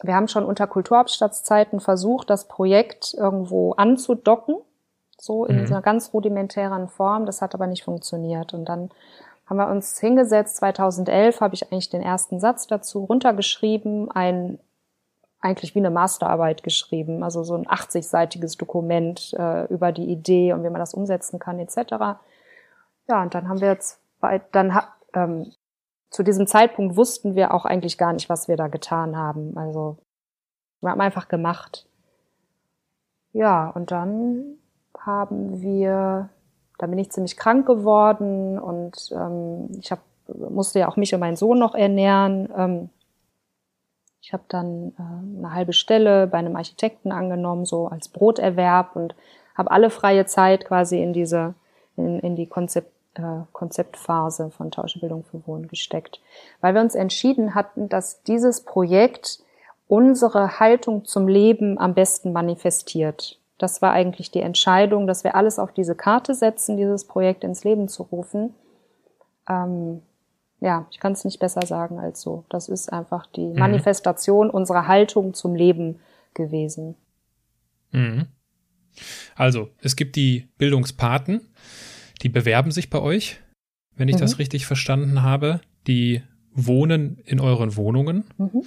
Speaker 3: wir haben schon unter Kulturhauptstadtzeiten versucht, das Projekt irgendwo anzudocken, so in mhm. einer ganz rudimentären Form. Das hat aber nicht funktioniert. Und dann haben wir uns hingesetzt. 2011 habe ich eigentlich den ersten Satz dazu runtergeschrieben, ein eigentlich wie eine Masterarbeit geschrieben, also so ein 80-seitiges Dokument äh, über die Idee und wie man das umsetzen kann etc. Ja, und dann haben wir jetzt bei, dann ähm, zu diesem Zeitpunkt wussten wir auch eigentlich gar nicht, was wir da getan haben. Also wir haben einfach gemacht. Ja, und dann haben wir, da bin ich ziemlich krank geworden und ähm, ich hab, musste ja auch mich und meinen Sohn noch ernähren. Ähm, ich habe dann äh, eine halbe Stelle bei einem Architekten angenommen, so als Broterwerb und habe alle freie Zeit quasi in diese in, in die Konzept, äh, Konzeptphase von Tauschbildung für Wohnen gesteckt, weil wir uns entschieden hatten, dass dieses Projekt unsere Haltung zum Leben am besten manifestiert. Das war eigentlich die Entscheidung, dass wir alles auf diese Karte setzen, dieses Projekt ins Leben zu rufen. Ähm, ja, ich kann es nicht besser sagen als so. Das ist einfach die mhm. Manifestation unserer Haltung zum Leben gewesen.
Speaker 1: Mhm. Also, es gibt die Bildungspaten, die bewerben sich bei euch, wenn ich mhm. das richtig verstanden habe. Die wohnen in euren Wohnungen, mhm.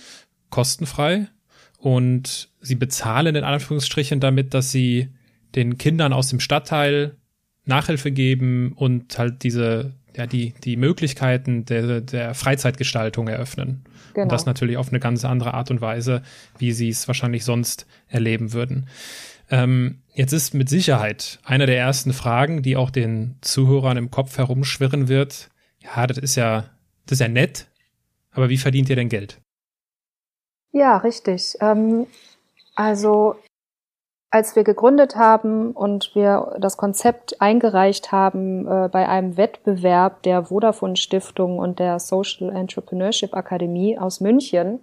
Speaker 1: kostenfrei. Und sie bezahlen in Anführungsstrichen damit, dass sie den Kindern aus dem Stadtteil Nachhilfe geben und halt diese ja, die, die Möglichkeiten der, der Freizeitgestaltung eröffnen. Genau. Und das natürlich auf eine ganz andere Art und Weise, wie sie es wahrscheinlich sonst erleben würden. Ähm, jetzt ist mit Sicherheit eine der ersten Fragen, die auch den Zuhörern im Kopf herumschwirren wird. Ja, das ist ja, das ist ja nett, aber wie verdient ihr denn Geld?
Speaker 3: Ja, richtig. Ähm, also als wir gegründet haben und wir das Konzept eingereicht haben äh, bei einem Wettbewerb der Vodafone Stiftung und der Social Entrepreneurship Akademie aus München,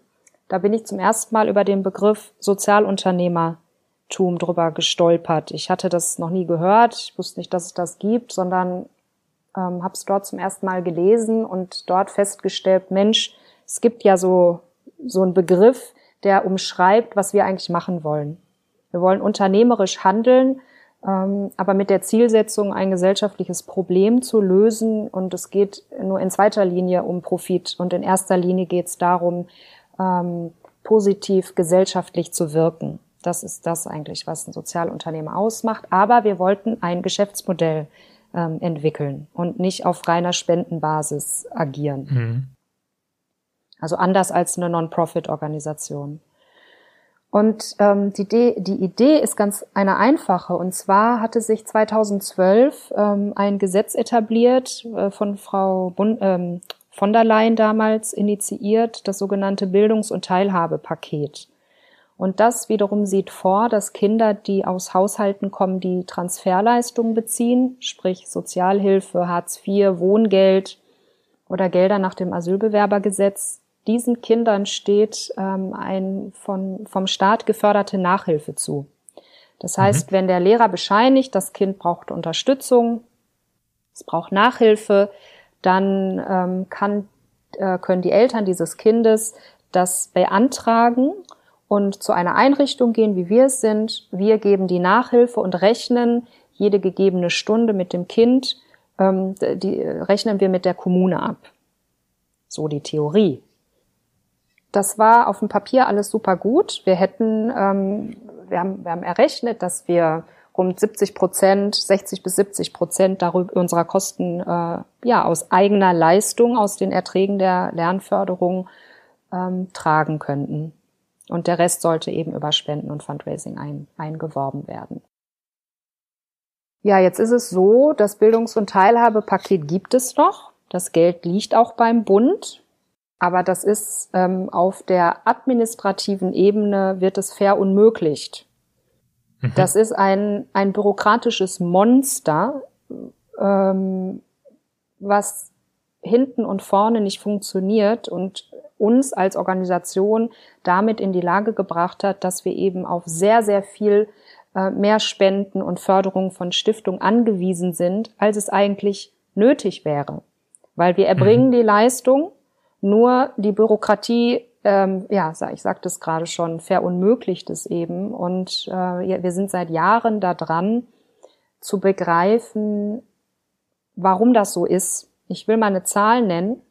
Speaker 3: da bin ich zum ersten Mal über den Begriff Sozialunternehmertum drüber gestolpert. Ich hatte das noch nie gehört, ich wusste nicht, dass es das gibt, sondern ähm, habe es dort zum ersten Mal gelesen und dort festgestellt, Mensch, es gibt ja so so einen Begriff, der umschreibt, was wir eigentlich machen wollen. Wir wollen unternehmerisch handeln, ähm, aber mit der Zielsetzung, ein gesellschaftliches Problem zu lösen. Und es geht nur in zweiter Linie um Profit. Und in erster Linie geht es darum, ähm, positiv gesellschaftlich zu wirken. Das ist das eigentlich, was ein Sozialunternehmen ausmacht. Aber wir wollten ein Geschäftsmodell ähm, entwickeln und nicht auf reiner Spendenbasis agieren. Mhm. Also anders als eine Non-Profit-Organisation. Und ähm, die, Idee, die Idee ist ganz eine einfache. Und zwar hatte sich 2012 ähm, ein Gesetz etabliert äh, von Frau Bund, ähm, von der Leyen damals initiiert, das sogenannte Bildungs- und Teilhabepaket. Und das wiederum sieht vor, dass Kinder, die aus Haushalten kommen, die Transferleistungen beziehen, sprich Sozialhilfe, Hartz IV, Wohngeld oder Gelder nach dem Asylbewerbergesetz, diesen Kindern steht ähm, ein von, vom Staat geförderte Nachhilfe zu. Das heißt, mhm. wenn der Lehrer bescheinigt, das Kind braucht Unterstützung, es braucht Nachhilfe, dann ähm, kann, äh, können die Eltern dieses Kindes das beantragen und zu einer Einrichtung gehen, wie wir es sind. Wir geben die Nachhilfe und rechnen jede gegebene Stunde mit dem Kind, ähm, die rechnen wir mit der Kommune ab. So die Theorie. Das war auf dem Papier alles super gut. Wir hätten, ähm, wir, haben, wir haben errechnet, dass wir rund 70 Prozent, 60 bis 70 Prozent darüber unserer Kosten äh, ja aus eigener Leistung, aus den Erträgen der Lernförderung ähm, tragen könnten. Und der Rest sollte eben über Spenden und Fundraising ein, eingeworben werden. Ja, jetzt ist es so, das Bildungs- und Teilhabepaket gibt es noch. Das Geld liegt auch beim Bund. Aber das ist ähm, auf der administrativen Ebene wird es verunmöglicht. Mhm. Das ist ein, ein bürokratisches Monster, ähm, was hinten und vorne nicht funktioniert und uns als Organisation damit in die Lage gebracht hat, dass wir eben auf sehr, sehr viel äh, mehr Spenden und Förderung von Stiftungen angewiesen sind, als es eigentlich nötig wäre. Weil wir erbringen mhm. die Leistung, nur die Bürokratie, ähm, ja, ich sagte es gerade schon, verunmöglicht es eben. Und äh, wir sind seit Jahren da dran, zu begreifen, warum das so ist. Ich will mal eine Zahl nennen.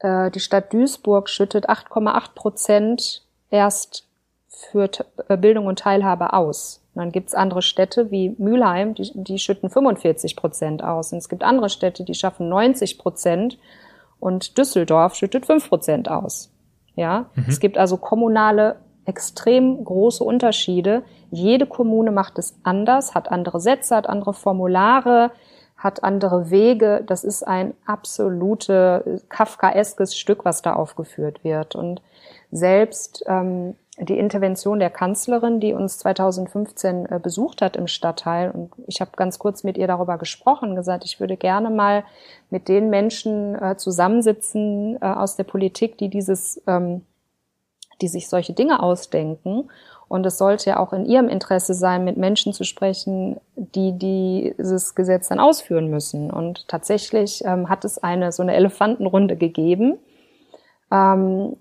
Speaker 3: Äh, die Stadt Duisburg schüttet 8,8 Prozent erst für äh, Bildung und Teilhabe aus. Und dann gibt's andere Städte wie Mülheim, die, die schütten 45 Prozent aus. Und es gibt andere Städte, die schaffen 90 Prozent. Und Düsseldorf schüttet 5 Prozent aus. Ja, mhm. es gibt also kommunale extrem große Unterschiede. Jede Kommune macht es anders, hat andere Sätze, hat andere Formulare, hat andere Wege. Das ist ein absolute kafkaeskes Stück, was da aufgeführt wird. Und selbst ähm, die Intervention der Kanzlerin, die uns 2015 äh, besucht hat im Stadtteil, und ich habe ganz kurz mit ihr darüber gesprochen, gesagt, ich würde gerne mal mit den Menschen äh, zusammensitzen äh, aus der Politik, die dieses, ähm, die sich solche Dinge ausdenken und es sollte ja auch in ihrem Interesse sein, mit Menschen zu sprechen, die dieses Gesetz dann ausführen müssen. Und tatsächlich ähm, hat es eine so eine Elefantenrunde gegeben. Ähm,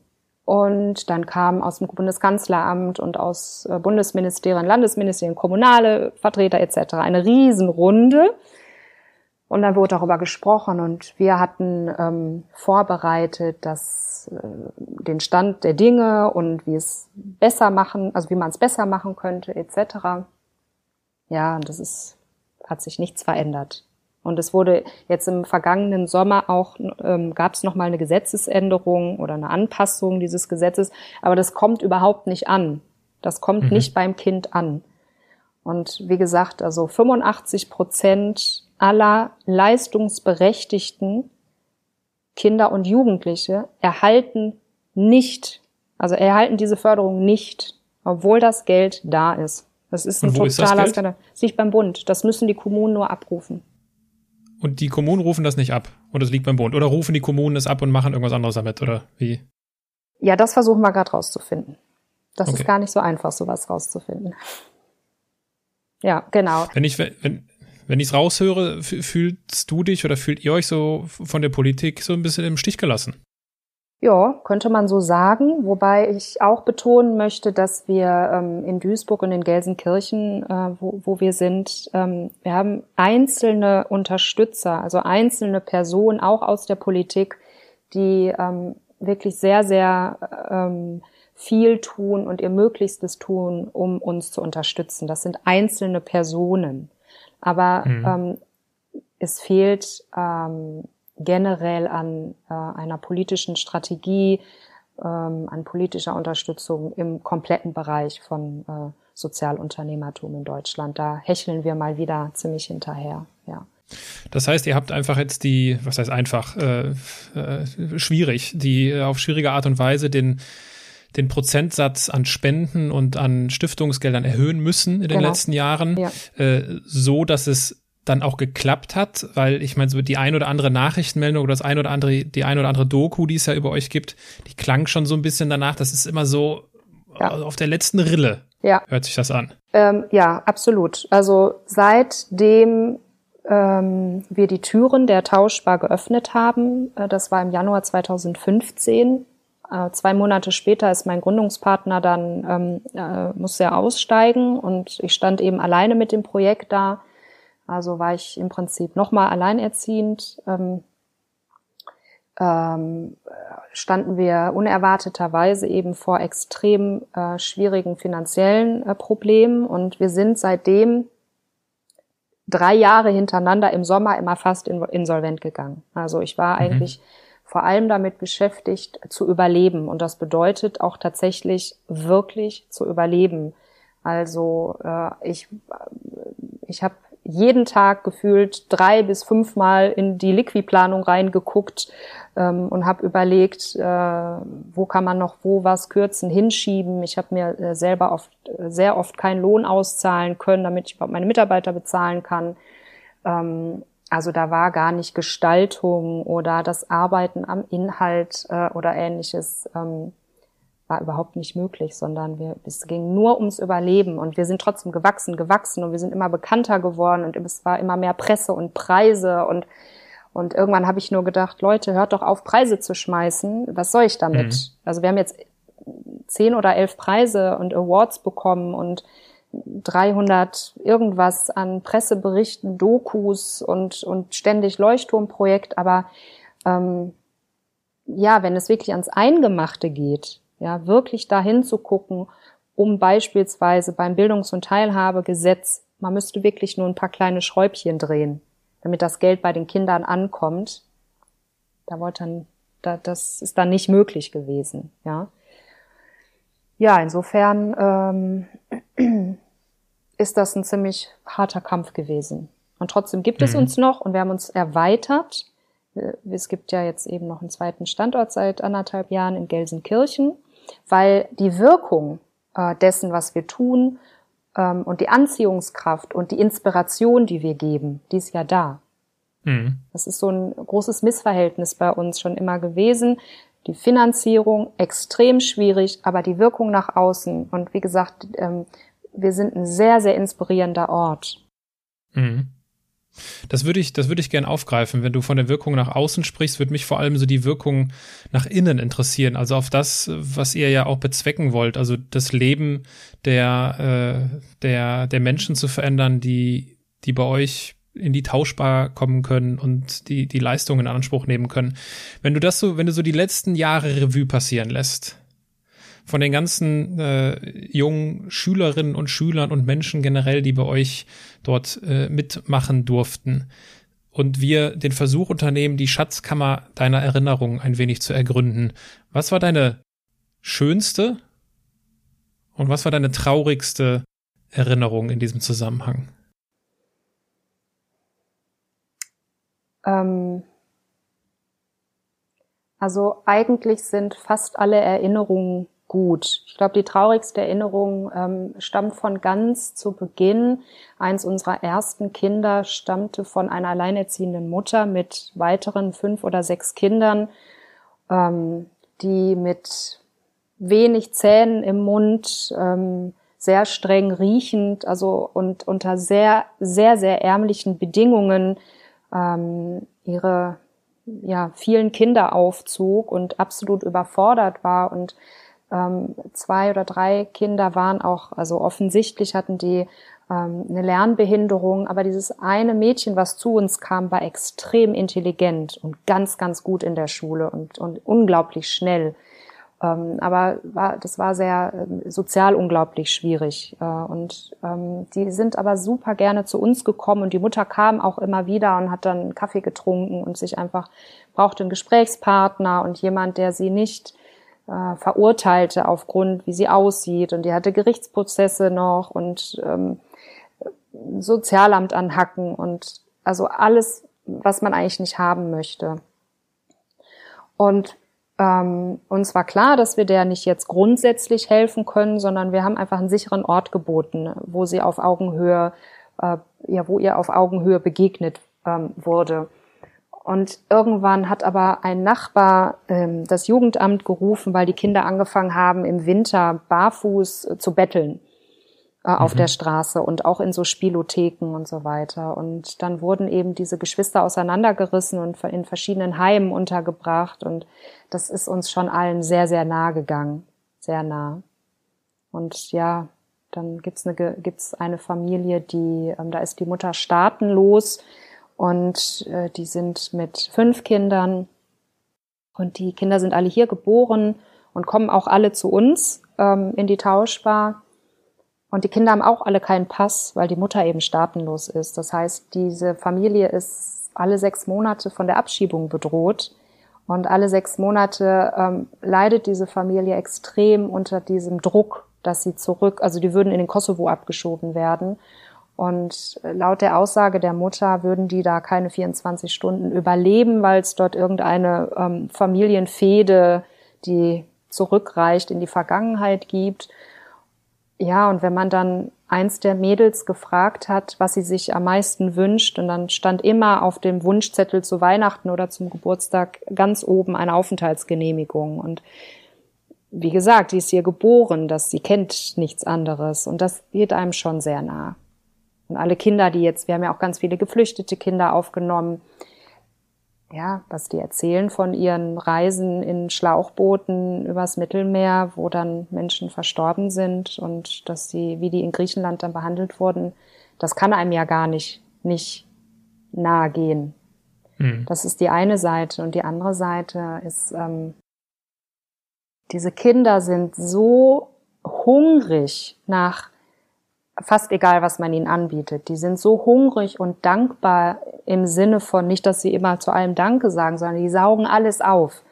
Speaker 3: und dann kam aus dem Bundeskanzleramt und aus äh, Bundesministerien, Landesministerien, kommunale Vertreter etc. eine Riesenrunde. Und dann wurde darüber gesprochen und wir hatten ähm, vorbereitet, dass äh, den Stand der Dinge und wie es besser machen, also wie man es besser machen könnte, etc. Ja, und das ist, hat sich nichts verändert. Und es wurde jetzt im vergangenen Sommer auch, ähm, gab es nochmal eine Gesetzesänderung oder eine Anpassung dieses Gesetzes, aber das kommt überhaupt nicht an. Das kommt mhm. nicht beim Kind an. Und wie gesagt, also 85 Prozent aller leistungsberechtigten Kinder und Jugendliche erhalten nicht, also erhalten diese Förderung nicht, obwohl das Geld da ist. Das ist ein totaler ist Skandal. Das liegt beim Bund. Das müssen die Kommunen nur abrufen.
Speaker 1: Und die Kommunen rufen das nicht ab und es liegt beim Bund. Oder rufen die Kommunen es ab und machen irgendwas anderes damit, oder wie?
Speaker 3: Ja, das versuchen wir gerade rauszufinden. Das okay. ist gar nicht so einfach, sowas rauszufinden. Ja, genau.
Speaker 1: Wenn ich, wenn, wenn ich es raushöre, fühlst du dich oder fühlt ihr euch so von der Politik so ein bisschen im Stich gelassen?
Speaker 3: Ja, könnte man so sagen, wobei ich auch betonen möchte, dass wir ähm, in Duisburg und in Gelsenkirchen, äh, wo, wo wir sind, ähm, wir haben einzelne Unterstützer, also einzelne Personen, auch aus der Politik, die ähm, wirklich sehr, sehr ähm, viel tun und ihr Möglichstes tun, um uns zu unterstützen. Das sind einzelne Personen. Aber mhm. ähm, es fehlt ähm, generell an äh, einer politischen Strategie, ähm, an politischer Unterstützung im kompletten Bereich von äh, Sozialunternehmertum in Deutschland. Da hecheln wir mal wieder ziemlich hinterher, ja.
Speaker 1: Das heißt, ihr habt einfach jetzt die, was heißt einfach, äh, äh, schwierig, die äh, auf schwierige Art und Weise den den Prozentsatz an Spenden und an Stiftungsgeldern erhöhen müssen in den genau. letzten Jahren, ja. äh, so dass es dann auch geklappt hat, weil ich meine, so die ein oder andere Nachrichtenmeldung oder das ein oder andere, die ein oder andere Doku, die es ja über euch gibt, die klang schon so ein bisschen danach. Das ist immer so ja. auf der letzten Rille. Ja. Hört sich das an?
Speaker 3: Ähm, ja, absolut. Also seitdem ähm, wir die Türen der Tauschbar geöffnet haben, äh, das war im Januar 2015, äh, zwei Monate später ist mein Gründungspartner dann, ähm, äh, musste er aussteigen und ich stand eben alleine mit dem Projekt da. Also war ich im Prinzip nochmal alleinerziehend. Ähm, ähm, standen wir unerwarteterweise eben vor extrem äh, schwierigen finanziellen äh, Problemen und wir sind seitdem drei Jahre hintereinander im Sommer immer fast in, insolvent gegangen. Also ich war mhm. eigentlich vor allem damit beschäftigt, zu überleben. Und das bedeutet auch tatsächlich wirklich zu überleben. Also äh, ich, ich habe jeden Tag gefühlt drei bis fünfmal in die Liquidplanung reingeguckt ähm, und habe überlegt, äh, wo kann man noch wo was kürzen, hinschieben. Ich habe mir äh, selber oft, äh, sehr oft keinen Lohn auszahlen können, damit ich meine Mitarbeiter bezahlen kann. Ähm, also da war gar nicht Gestaltung oder das Arbeiten am Inhalt äh, oder ähnliches ähm, war überhaupt nicht möglich, sondern wir, es ging nur ums Überleben und wir sind trotzdem gewachsen, gewachsen und wir sind immer bekannter geworden und es war immer mehr Presse und Preise und und irgendwann habe ich nur gedacht, Leute, hört doch auf, Preise zu schmeißen. Was soll ich damit? Mhm. Also wir haben jetzt zehn oder elf Preise und Awards bekommen und 300 irgendwas an Presseberichten, Dokus und, und ständig Leuchtturmprojekt. Aber ähm, ja, wenn es wirklich ans Eingemachte geht, ja, wirklich dahin zu gucken, um beispielsweise beim Bildungs- und Teilhabegesetz, man müsste wirklich nur ein paar kleine Schräubchen drehen damit das Geld bei den Kindern ankommt. Da wollte dann, da, das ist dann nicht möglich gewesen, ja. Ja, insofern ähm, ist das ein ziemlich harter Kampf gewesen. Und trotzdem gibt mhm. es uns noch und wir haben uns erweitert. Es gibt ja jetzt eben noch einen zweiten Standort seit anderthalb Jahren in Gelsenkirchen, weil die Wirkung äh, dessen, was wir tun, ähm, und die Anziehungskraft und die Inspiration, die wir geben, die ist ja da. Mhm. Das ist so ein großes Missverhältnis bei uns schon immer gewesen. Die Finanzierung extrem schwierig, aber die Wirkung nach außen. Und wie gesagt, ähm, wir sind ein sehr, sehr inspirierender Ort.
Speaker 1: Mhm. Das würde ich, das würde ich gerne aufgreifen. Wenn du von der Wirkung nach außen sprichst, würde mich vor allem so die Wirkung nach innen interessieren. Also auf das, was ihr ja auch bezwecken wollt. Also das Leben der, äh, der, der Menschen zu verändern, die, die bei euch in die Tauschbar kommen können und die, die Leistungen in Anspruch nehmen können. Wenn du das so, wenn du so die letzten Jahre Revue passieren lässt, von den ganzen äh, jungen Schülerinnen und Schülern und Menschen generell, die bei euch dort äh, mitmachen durften. Und wir den Versuch unternehmen, die Schatzkammer deiner Erinnerung ein wenig zu ergründen. Was war deine schönste und was war deine traurigste Erinnerung in diesem Zusammenhang?
Speaker 3: Ähm, also eigentlich sind fast alle Erinnerungen gut. Ich glaube, die traurigste Erinnerung ähm, stammt von ganz zu Beginn. Eins unserer ersten Kinder stammte von einer alleinerziehenden Mutter mit weiteren fünf oder sechs Kindern, ähm, die mit wenig Zähnen im Mund, ähm, sehr streng riechend, also und unter sehr, sehr, sehr ärmlichen Bedingungen ähm, ihre ja, vielen Kinder aufzog und absolut überfordert war und ähm, zwei oder drei Kinder waren auch, also offensichtlich hatten die ähm, eine Lernbehinderung, aber dieses eine Mädchen, was zu uns kam, war extrem intelligent und ganz, ganz gut in der Schule und, und unglaublich schnell. Ähm, aber war, das war sehr äh, sozial unglaublich schwierig. Äh, und ähm, die sind aber super gerne zu uns gekommen und die Mutter kam auch immer wieder und hat dann Kaffee getrunken und sich einfach brauchte einen Gesprächspartner und jemand, der sie nicht äh, verurteilte aufgrund, wie sie aussieht. Und die hatte Gerichtsprozesse noch und ähm, Sozialamt anhacken und also alles, was man eigentlich nicht haben möchte. Und ähm, uns war klar, dass wir der nicht jetzt grundsätzlich helfen können, sondern wir haben einfach einen sicheren Ort geboten, wo sie auf Augenhöhe, äh, ja, wo ihr auf Augenhöhe begegnet ähm, wurde. Und irgendwann hat aber ein Nachbar ähm, das Jugendamt gerufen, weil die Kinder angefangen haben, im Winter barfuß äh, zu betteln äh, auf mhm. der Straße und auch in so Spielotheken und so weiter. Und dann wurden eben diese Geschwister auseinandergerissen und in verschiedenen Heimen untergebracht. Und das ist uns schon allen sehr, sehr nah gegangen. Sehr nah. Und ja, dann gibt's eine, gibt's eine Familie, die, ähm, da ist die Mutter staatenlos und äh, die sind mit fünf Kindern und die Kinder sind alle hier geboren und kommen auch alle zu uns ähm, in die Tauschbar. Und die Kinder haben auch alle keinen Pass, weil die Mutter eben staatenlos ist. Das heißt, diese Familie ist alle sechs Monate von der Abschiebung bedroht. Und alle sechs Monate ähm, leidet diese Familie extrem unter diesem Druck, dass sie zurück, also die würden in den Kosovo abgeschoben werden. Und laut der Aussage der Mutter würden die da keine 24 Stunden überleben, weil es dort irgendeine ähm, Familienfehde, die zurückreicht in die Vergangenheit gibt. Ja, und wenn man dann eins der Mädels gefragt hat, was sie sich am meisten wünscht, und dann stand immer auf dem Wunschzettel zu Weihnachten oder zum Geburtstag ganz oben eine Aufenthaltsgenehmigung. Und wie gesagt, die ist hier geboren, dass sie kennt nichts anderes. Und das geht einem schon sehr nah. Und alle Kinder, die jetzt, wir haben ja auch ganz viele geflüchtete Kinder aufgenommen, ja, was die erzählen von ihren Reisen in Schlauchbooten übers Mittelmeer, wo dann Menschen verstorben sind und dass die, wie die in Griechenland dann behandelt wurden, das kann einem ja gar nicht, nicht nahe gehen. Mhm. Das ist die eine Seite. Und die andere Seite ist, ähm, diese Kinder sind so hungrig nach fast egal, was man ihnen anbietet. Die sind so hungrig und dankbar im Sinne von nicht, dass sie immer zu allem Danke sagen, sondern die saugen alles auf.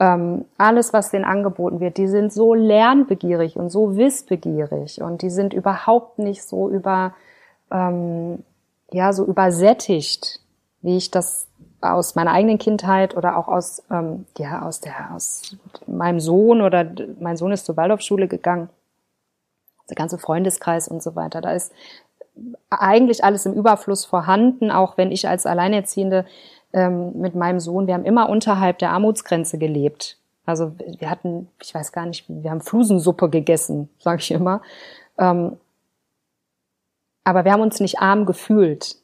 Speaker 3: Ähm, alles, was denen angeboten wird, die sind so lernbegierig und so wissbegierig und die sind überhaupt nicht so über, ähm, ja, so übersättigt, wie ich das aus meiner eigenen Kindheit oder auch aus, ähm, ja, aus der, aus meinem Sohn oder mein Sohn ist zur Waldorfschule gegangen der ganze Freundeskreis und so weiter. Da ist eigentlich alles im Überfluss vorhanden, auch wenn ich als Alleinerziehende ähm, mit meinem Sohn, wir haben immer unterhalb der Armutsgrenze gelebt. Also wir hatten, ich weiß gar nicht, wir haben Flusensuppe gegessen, sage ich immer. Ähm, aber wir haben uns nicht arm gefühlt.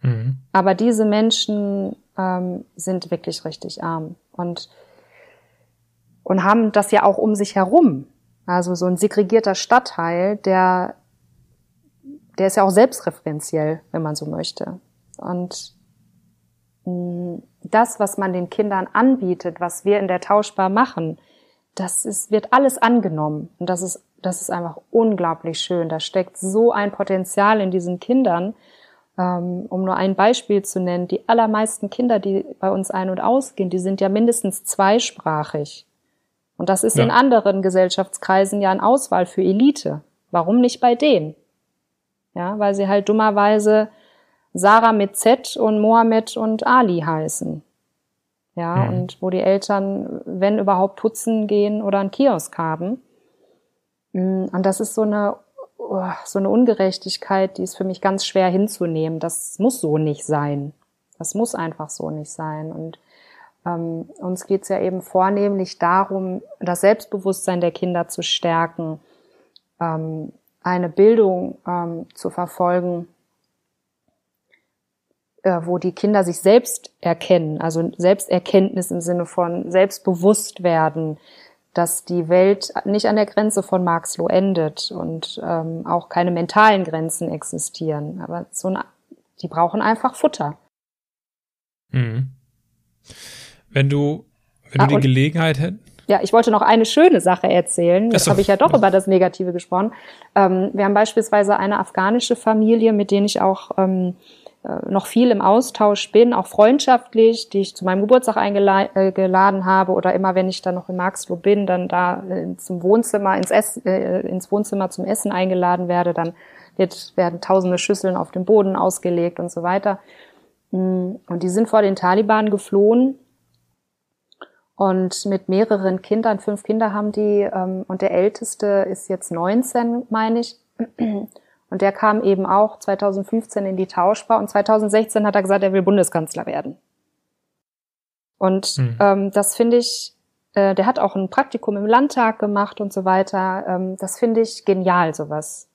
Speaker 3: Mhm. Aber diese Menschen ähm, sind wirklich richtig arm und und haben das ja auch um sich herum. Also so ein segregierter Stadtteil, der, der ist ja auch selbstreferenziell, wenn man so möchte. Und mm, das, was man den Kindern anbietet, was wir in der Tauschbar machen, das ist, wird alles angenommen. Und das ist, das ist einfach unglaublich schön. Da steckt so ein Potenzial in diesen Kindern. Ähm, um nur ein Beispiel zu nennen, die allermeisten Kinder, die bei uns ein- und ausgehen, die sind ja mindestens zweisprachig. Und das ist ja. in anderen Gesellschaftskreisen ja eine Auswahl für Elite. Warum nicht bei denen? Ja, weil sie halt dummerweise Sarah mit Z und Mohammed und Ali heißen. Ja, mhm. und wo die Eltern, wenn überhaupt, putzen gehen oder einen Kiosk haben. Mm, und das ist so eine, oh, so eine Ungerechtigkeit, die ist für mich ganz schwer hinzunehmen. Das muss so nicht sein. Das muss einfach so nicht sein. Und ähm, uns geht es ja eben vornehmlich darum, das Selbstbewusstsein der Kinder zu stärken, ähm, eine Bildung ähm, zu verfolgen, äh, wo die Kinder sich selbst erkennen, also Selbsterkenntnis im Sinne von selbstbewusst werden, dass die Welt nicht an der Grenze von Marxloh endet und ähm, auch keine mentalen Grenzen existieren. Aber so ein, die brauchen einfach Futter.
Speaker 1: Mhm. Wenn du, wenn ah, du die Gelegenheit hättest.
Speaker 3: Ja, ich wollte noch eine schöne Sache erzählen. Jetzt habe ich ja doch über das Negative gesprochen. Ähm, wir haben beispielsweise eine afghanische Familie, mit denen ich auch ähm, äh, noch viel im Austausch bin, auch freundschaftlich, die ich zu meinem Geburtstag eingeladen äh, habe oder immer, wenn ich dann noch in Marxloh bin, dann da äh, zum Wohnzimmer, ins, Ess, äh, ins Wohnzimmer zum Essen eingeladen werde, dann wird, werden tausende Schüsseln auf dem Boden ausgelegt und so weiter. Mm, und die sind vor den Taliban geflohen und mit mehreren Kindern, fünf Kinder haben die, ähm, und der älteste ist jetzt 19, meine ich. Und der kam eben auch 2015 in die Tauschbar und 2016 hat er gesagt, er will Bundeskanzler werden. Und mhm. ähm, das finde ich, äh, der hat auch ein Praktikum im Landtag gemacht und so weiter. Ähm, das finde ich genial, sowas.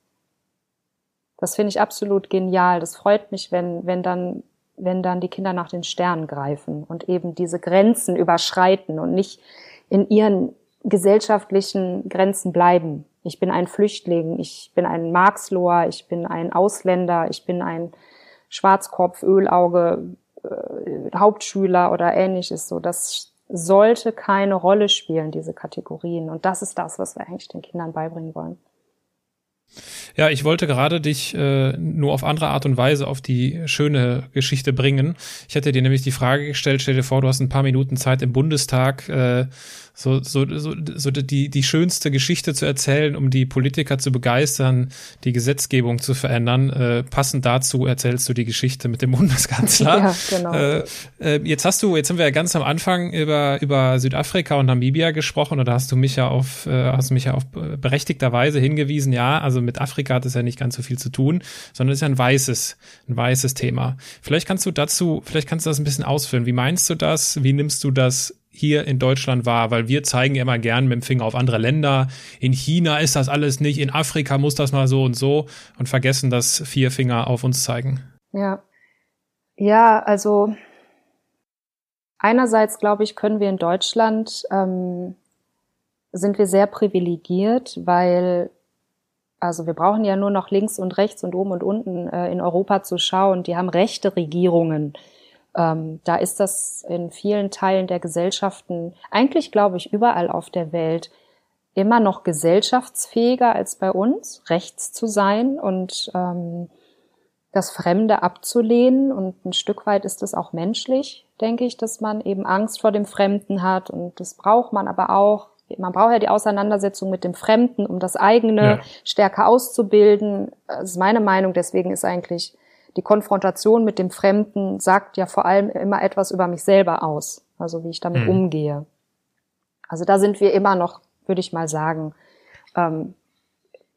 Speaker 3: Das finde ich absolut genial. Das freut mich, wenn, wenn dann wenn dann die Kinder nach den Sternen greifen und eben diese Grenzen überschreiten und nicht in ihren gesellschaftlichen Grenzen bleiben. Ich bin ein Flüchtling, ich bin ein Marxloher, ich bin ein Ausländer, ich bin ein Schwarzkopf, Ölauge, äh, Hauptschüler oder ähnliches. So, das sollte keine Rolle spielen, diese Kategorien. Und das ist das, was wir eigentlich den Kindern beibringen wollen.
Speaker 1: Ja, ich wollte gerade dich äh, nur auf andere Art und Weise auf die schöne Geschichte bringen. Ich hätte dir nämlich die Frage gestellt, stell dir vor, du hast ein paar Minuten Zeit im Bundestag, äh, so, so, so, so die, die schönste Geschichte zu erzählen, um die Politiker zu begeistern, die Gesetzgebung zu verändern. Äh, passend dazu erzählst du die Geschichte mit dem Bundeskanzler. Ja, genau. Äh, äh, jetzt hast du, jetzt haben wir ja ganz am Anfang über, über Südafrika und Namibia gesprochen oder hast du mich ja auf, äh, hast mich ja auf berechtigterweise hingewiesen, ja, also mit Afrika hat es ja nicht ganz so viel zu tun, sondern es ist ja ein weißes, ein weißes Thema. Vielleicht kannst du dazu, vielleicht kannst du das ein bisschen ausführen. Wie meinst du das? Wie nimmst du das hier in Deutschland war, weil wir zeigen immer gern mit dem Finger auf andere Länder. In China ist das alles nicht, in Afrika muss das mal so und so und vergessen, dass vier Finger auf uns zeigen.
Speaker 3: Ja. Ja, also einerseits glaube ich, können wir in Deutschland ähm, sind wir sehr privilegiert, weil also wir brauchen ja nur noch links und rechts und oben und unten äh, in Europa zu schauen. Die haben rechte Regierungen ähm, da ist das in vielen Teilen der Gesellschaften, eigentlich glaube ich überall auf der Welt, immer noch gesellschaftsfähiger als bei uns, rechts zu sein und ähm, das Fremde abzulehnen. Und ein Stück weit ist es auch menschlich, denke ich, dass man eben Angst vor dem Fremden hat. Und das braucht man aber auch. Man braucht ja die Auseinandersetzung mit dem Fremden, um das eigene ja. stärker auszubilden. Das ist meine Meinung. Deswegen ist eigentlich die Konfrontation mit dem Fremden sagt ja vor allem immer etwas über mich selber aus, also wie ich damit mhm. umgehe. Also da sind wir immer noch, würde ich mal sagen, ähm,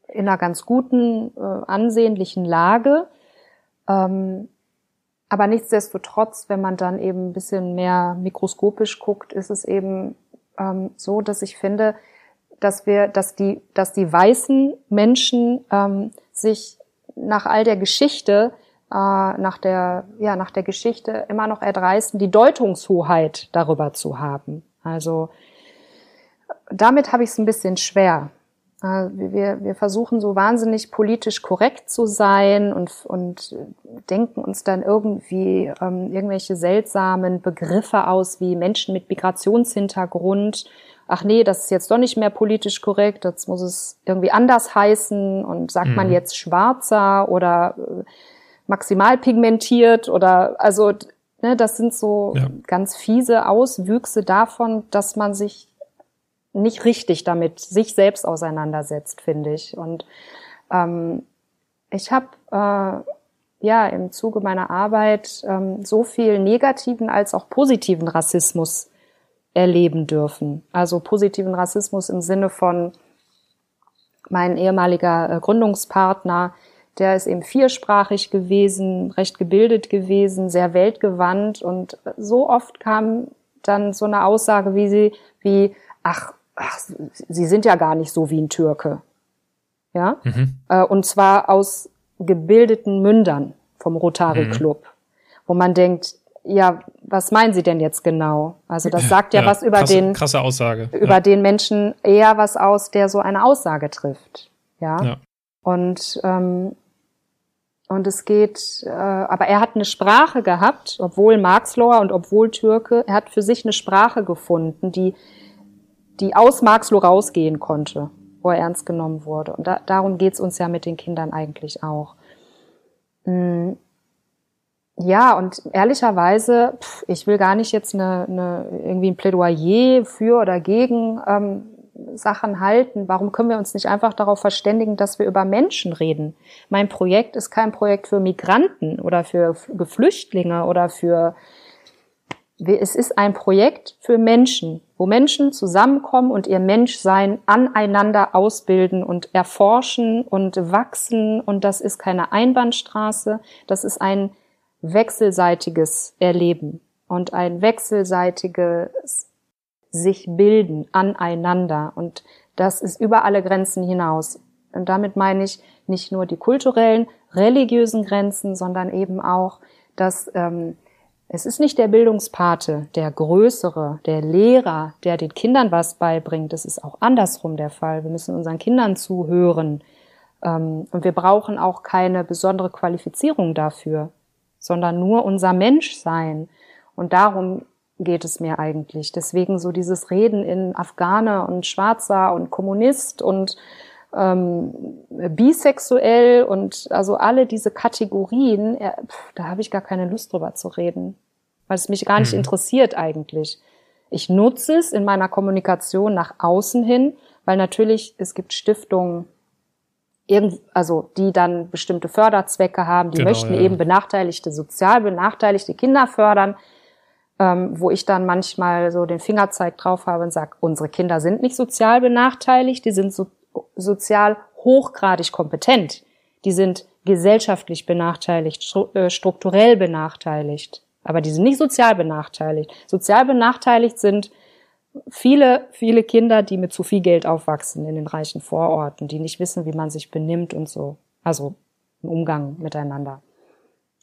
Speaker 3: in einer ganz guten, äh, ansehnlichen Lage. Ähm, aber nichtsdestotrotz, wenn man dann eben ein bisschen mehr mikroskopisch guckt, ist es eben ähm, so, dass ich finde, dass wir, dass die, dass die weißen Menschen ähm, sich nach all der Geschichte äh, nach der, ja, nach der Geschichte immer noch erdreisten, die Deutungshoheit darüber zu haben. Also damit habe ich es ein bisschen schwer. Äh, wir, wir versuchen so wahnsinnig politisch korrekt zu sein und, und denken uns dann irgendwie ähm, irgendwelche seltsamen Begriffe aus wie Menschen mit Migrationshintergrund. Ach nee, das ist jetzt doch nicht mehr politisch korrekt, jetzt muss es irgendwie anders heißen und sagt mhm. man jetzt Schwarzer oder äh, maximal pigmentiert oder also ne, das sind so ja. ganz fiese Auswüchse davon, dass man sich nicht richtig damit sich selbst auseinandersetzt, finde ich. Und ähm, ich habe äh, ja im Zuge meiner Arbeit ähm, so viel negativen als auch positiven Rassismus erleben dürfen. Also positiven Rassismus im Sinne von mein ehemaliger äh, Gründungspartner, der ist eben viersprachig gewesen, recht gebildet gewesen, sehr weltgewandt und so oft kam dann so eine Aussage wie sie, wie, ach, ach Sie sind ja gar nicht so wie ein Türke. Ja? Mhm. Äh, und zwar aus gebildeten Mündern vom Rotary mhm. Club, wo man denkt, ja, was meinen Sie denn jetzt genau? Also das sagt ja, ja was über
Speaker 1: krasse,
Speaker 3: den
Speaker 1: krasse Aussage.
Speaker 3: über ja. den Menschen eher was aus, der so eine Aussage trifft. Ja. ja. Und ähm, und es geht, äh, aber er hat eine Sprache gehabt, obwohl Marxloher und obwohl Türke, er hat für sich eine Sprache gefunden, die, die aus Marxloh rausgehen konnte, wo er ernst genommen wurde. Und da, darum geht's uns ja mit den Kindern eigentlich auch. Mhm. Ja, und ehrlicherweise, pff, ich will gar nicht jetzt eine, eine, irgendwie ein Plädoyer für oder gegen ähm, Sachen halten? Warum können wir uns nicht einfach darauf verständigen, dass wir über Menschen reden? Mein Projekt ist kein Projekt für Migranten oder für Geflüchtlinge oder für es ist ein Projekt für Menschen, wo Menschen zusammenkommen und ihr Menschsein aneinander ausbilden und erforschen und wachsen. Und das ist keine Einbahnstraße, das ist ein wechselseitiges Erleben und ein wechselseitiges sich bilden aneinander. Und das ist über alle Grenzen hinaus. Und damit meine ich nicht nur die kulturellen, religiösen Grenzen, sondern eben auch, dass ähm, es ist nicht der Bildungspate, der Größere, der Lehrer, der den Kindern was beibringt. Das ist auch andersrum der Fall. Wir müssen unseren Kindern zuhören. Ähm, und wir brauchen auch keine besondere Qualifizierung dafür, sondern nur unser Menschsein. Und darum geht es mir eigentlich. Deswegen so dieses Reden in Afghaner und Schwarzer und Kommunist und ähm, bisexuell und also alle diese Kategorien, äh, pf, da habe ich gar keine Lust drüber zu reden, weil es mich gar nicht mhm. interessiert eigentlich. Ich nutze es in meiner Kommunikation nach außen hin, weil natürlich es gibt Stiftungen, irgend, also die dann bestimmte Förderzwecke haben, die genau, möchten ja. eben benachteiligte, sozial benachteiligte Kinder fördern, ähm, wo ich dann manchmal so den Fingerzeig drauf habe und sage, unsere Kinder sind nicht sozial benachteiligt, die sind so, sozial hochgradig kompetent, die sind gesellschaftlich benachteiligt, äh, strukturell benachteiligt, aber die sind nicht sozial benachteiligt. Sozial benachteiligt sind viele, viele Kinder, die mit zu viel Geld aufwachsen in den reichen Vororten, die nicht wissen, wie man sich benimmt und so. Also im Umgang miteinander.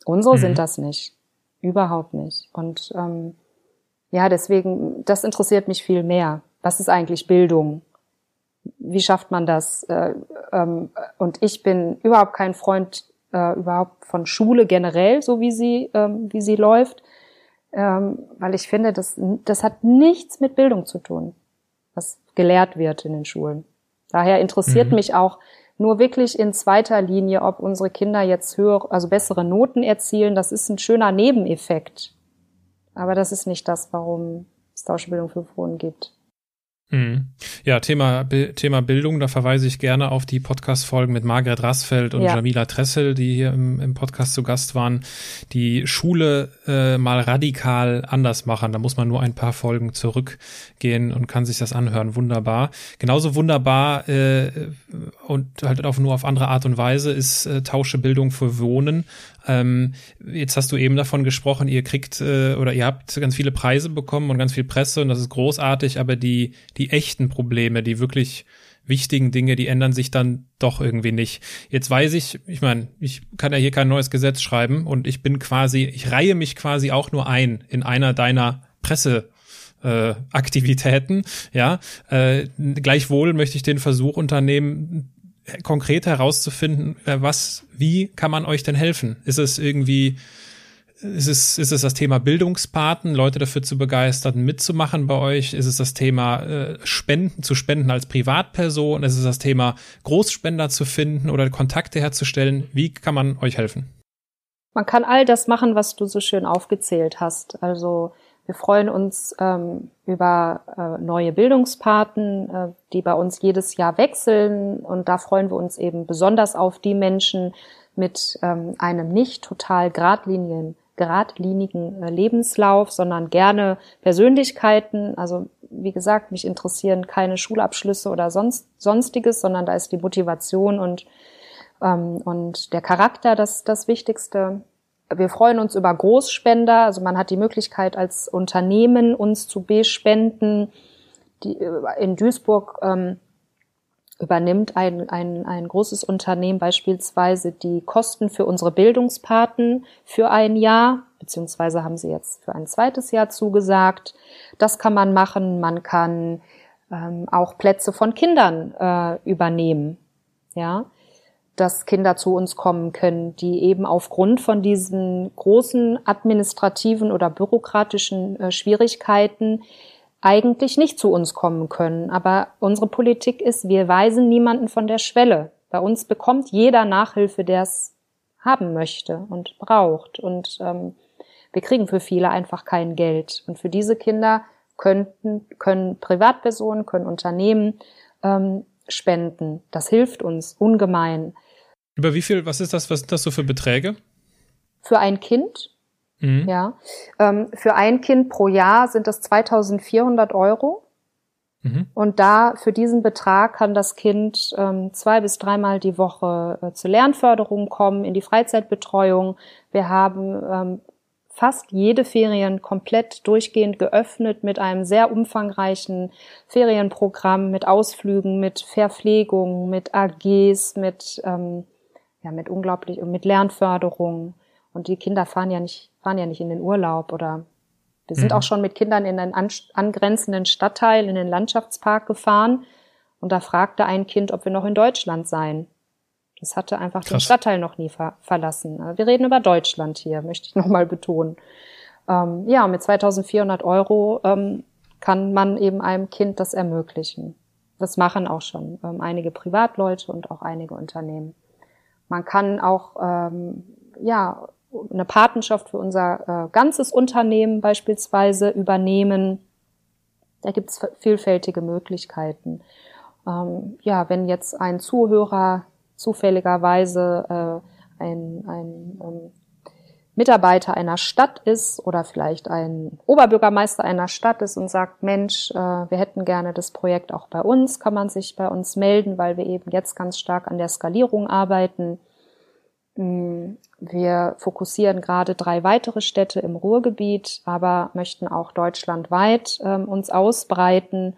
Speaker 3: Unsere mhm. sind das nicht. Überhaupt nicht. Und ähm, ja, deswegen, das interessiert mich viel mehr. Was ist eigentlich Bildung? Wie schafft man das? Äh, ähm, und ich bin überhaupt kein Freund äh, überhaupt von Schule generell, so wie sie, ähm, wie sie läuft ähm, weil ich finde, das, das hat nichts mit Bildung zu tun, was gelehrt wird in den Schulen. Daher interessiert mhm. mich auch nur wirklich in zweiter Linie, ob unsere Kinder jetzt höhere, also bessere Noten erzielen. Das ist ein schöner Nebeneffekt. Aber das ist nicht das, warum es Tauschbildung für Wohnen gibt.
Speaker 1: Mhm. Ja, Thema, Thema Bildung, da verweise ich gerne auf die Podcast-Folgen mit Margret Rassfeld und ja. Jamila Tressel, die hier im, im Podcast zu Gast waren, die Schule äh, mal radikal anders machen. Da muss man nur ein paar Folgen zurückgehen und kann sich das anhören. Wunderbar. Genauso wunderbar äh, und halt auch nur auf andere Art und Weise ist äh, Tausche Bildung für Wohnen. Ähm, jetzt hast du eben davon gesprochen, ihr kriegt äh, oder ihr habt ganz viele Preise bekommen und ganz viel Presse und das ist großartig, aber die, die echten Probleme, die wirklich wichtigen Dinge, die ändern sich dann doch irgendwie nicht. Jetzt weiß ich, ich meine, ich kann ja hier kein neues Gesetz schreiben und ich bin quasi, ich reihe mich quasi auch nur ein in einer deiner Presse äh, Aktivitäten, ja. Äh, gleichwohl möchte ich den Versuch unternehmen, konkret herauszufinden, äh, was, wie kann man euch denn helfen? Ist es irgendwie, ist es, ist es das Thema Bildungspaten, Leute dafür zu begeistern, mitzumachen bei euch? Ist es das Thema äh, Spenden, zu spenden als Privatperson? Ist es das Thema Großspender zu finden oder Kontakte herzustellen? Wie kann man euch helfen?
Speaker 3: Man kann all das machen, was du so schön aufgezählt hast. Also wir freuen uns ähm, über äh, neue Bildungspaten, äh, die bei uns jedes Jahr wechseln. Und da freuen wir uns eben besonders auf die Menschen mit ähm, einem nicht total geradlinigen, geradlinigen äh, Lebenslauf, sondern gerne Persönlichkeiten. Also wie gesagt, mich interessieren keine Schulabschlüsse oder sonst, sonstiges, sondern da ist die Motivation und, ähm, und der Charakter das, das Wichtigste wir freuen uns über Großspender. Also man hat die Möglichkeit als Unternehmen uns zu bespenden. Die, äh, in Duisburg ähm, übernimmt ein, ein, ein großes Unternehmen beispielsweise die Kosten für unsere Bildungspaten für ein Jahr, beziehungsweise haben sie jetzt für ein zweites Jahr zugesagt. Das kann man machen. Man kann ähm, auch Plätze von Kindern äh, übernehmen. Ja, dass Kinder zu uns kommen können, die eben aufgrund von diesen großen administrativen oder bürokratischen äh, Schwierigkeiten eigentlich nicht zu uns kommen können. Aber unsere Politik ist, wir weisen niemanden von der Schwelle. Bei uns bekommt jeder Nachhilfe, der es haben möchte und braucht. Und ähm, wir kriegen für viele einfach kein Geld. Und für diese Kinder könnten, können Privatpersonen, können Unternehmen ähm, spenden. Das hilft uns ungemein.
Speaker 1: Über wie viel, was ist das, was sind das so für Beträge?
Speaker 3: Für ein Kind, mhm. ja. Ähm, für ein Kind pro Jahr sind das 2400 Euro. Mhm. Und da, für diesen Betrag kann das Kind ähm, zwei bis dreimal die Woche äh, zur Lernförderung kommen, in die Freizeitbetreuung. Wir haben ähm, fast jede Ferien komplett durchgehend geöffnet mit einem sehr umfangreichen Ferienprogramm, mit Ausflügen, mit Verpflegung, mit AGs, mit ähm, ja, mit unglaublich, mit Lernförderung. Und die Kinder fahren ja nicht, fahren ja nicht in den Urlaub oder wir sind mhm. auch schon mit Kindern in einen angrenzenden Stadtteil, in den Landschaftspark gefahren. Und da fragte ein Kind, ob wir noch in Deutschland seien. Das hatte einfach Krass. den Stadtteil noch nie ver verlassen. Wir reden über Deutschland hier, möchte ich nochmal betonen. Ähm, ja, mit 2400 Euro ähm, kann man eben einem Kind das ermöglichen. Das machen auch schon ähm, einige Privatleute und auch einige Unternehmen. Man kann auch ähm, ja eine Patenschaft für unser äh, ganzes Unternehmen beispielsweise übernehmen. da gibt es vielfältige Möglichkeiten. Ähm, ja, wenn jetzt ein Zuhörer zufälligerweise äh, ein, ein ähm, Mitarbeiter einer Stadt ist oder vielleicht ein Oberbürgermeister einer Stadt ist und sagt, Mensch, äh, wir hätten gerne das Projekt auch bei uns, kann man sich bei uns melden, weil wir eben jetzt ganz stark an der Skalierung arbeiten. Mm, wir fokussieren gerade drei weitere Städte im Ruhrgebiet, aber möchten auch deutschlandweit ähm, uns ausbreiten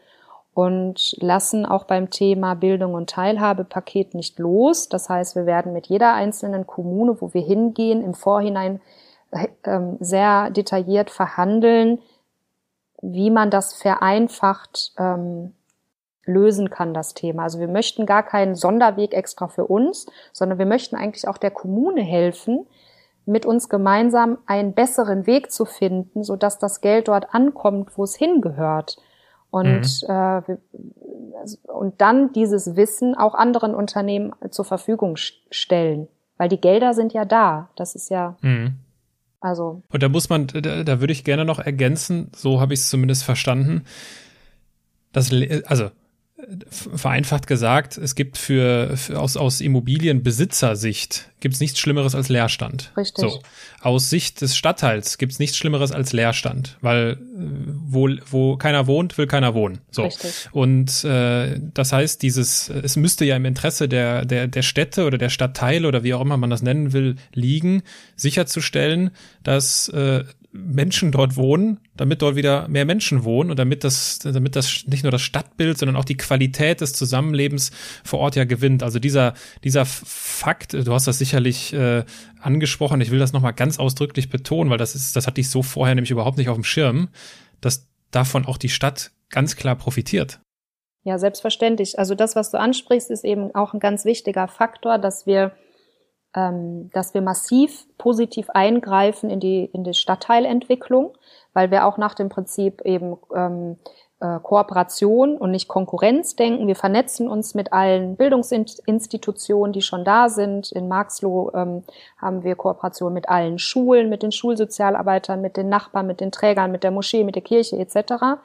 Speaker 3: und lassen auch beim Thema Bildung und Teilhabepaket nicht los. Das heißt, wir werden mit jeder einzelnen Kommune, wo wir hingehen, im Vorhinein äh, sehr detailliert verhandeln, wie man das vereinfacht ähm, lösen kann, das Thema. Also wir möchten gar keinen Sonderweg extra für uns, sondern wir möchten eigentlich auch der Kommune helfen, mit uns gemeinsam einen besseren Weg zu finden, sodass das Geld dort ankommt, wo es hingehört. Und, mhm. äh, und dann dieses Wissen auch anderen Unternehmen zur Verfügung stellen. Weil die Gelder sind ja da. Das ist ja. Mhm. Also.
Speaker 1: Und da muss man, da, da würde ich gerne noch ergänzen, so habe ich es zumindest verstanden. Das, also vereinfacht gesagt, es gibt für, für aus, aus Immobilienbesitzersicht gibt es nichts Schlimmeres als Leerstand.
Speaker 3: Richtig.
Speaker 1: So. Aus Sicht des Stadtteils gibt es nichts Schlimmeres als Leerstand, weil äh, wo, wo keiner wohnt, will keiner wohnen. So. Richtig. Und äh, das heißt, dieses, es müsste ja im Interesse der, der, der Städte oder der Stadtteile oder wie auch immer man das nennen will, liegen, sicherzustellen, dass äh, Menschen dort wohnen, damit dort wieder mehr Menschen wohnen und damit das, damit das nicht nur das Stadtbild, sondern auch die Qualität des Zusammenlebens vor Ort ja gewinnt. Also dieser, dieser Fakt, du hast das sicherlich äh, angesprochen, ich will das nochmal ganz ausdrücklich betonen, weil das ist, das hatte ich so vorher nämlich überhaupt nicht auf dem Schirm, dass davon auch die Stadt ganz klar profitiert.
Speaker 3: Ja, selbstverständlich. Also das, was du ansprichst, ist eben auch ein ganz wichtiger Faktor, dass wir ähm, dass wir massiv positiv eingreifen in die, in die Stadtteilentwicklung, weil wir auch nach dem Prinzip eben ähm, äh, Kooperation und nicht Konkurrenz denken. Wir vernetzen uns mit allen Bildungsinstitutionen, die schon da sind. In Marxloh ähm, haben wir Kooperation mit allen Schulen, mit den Schulsozialarbeitern, mit den Nachbarn, mit den Trägern, mit der Moschee, mit der Kirche etc.,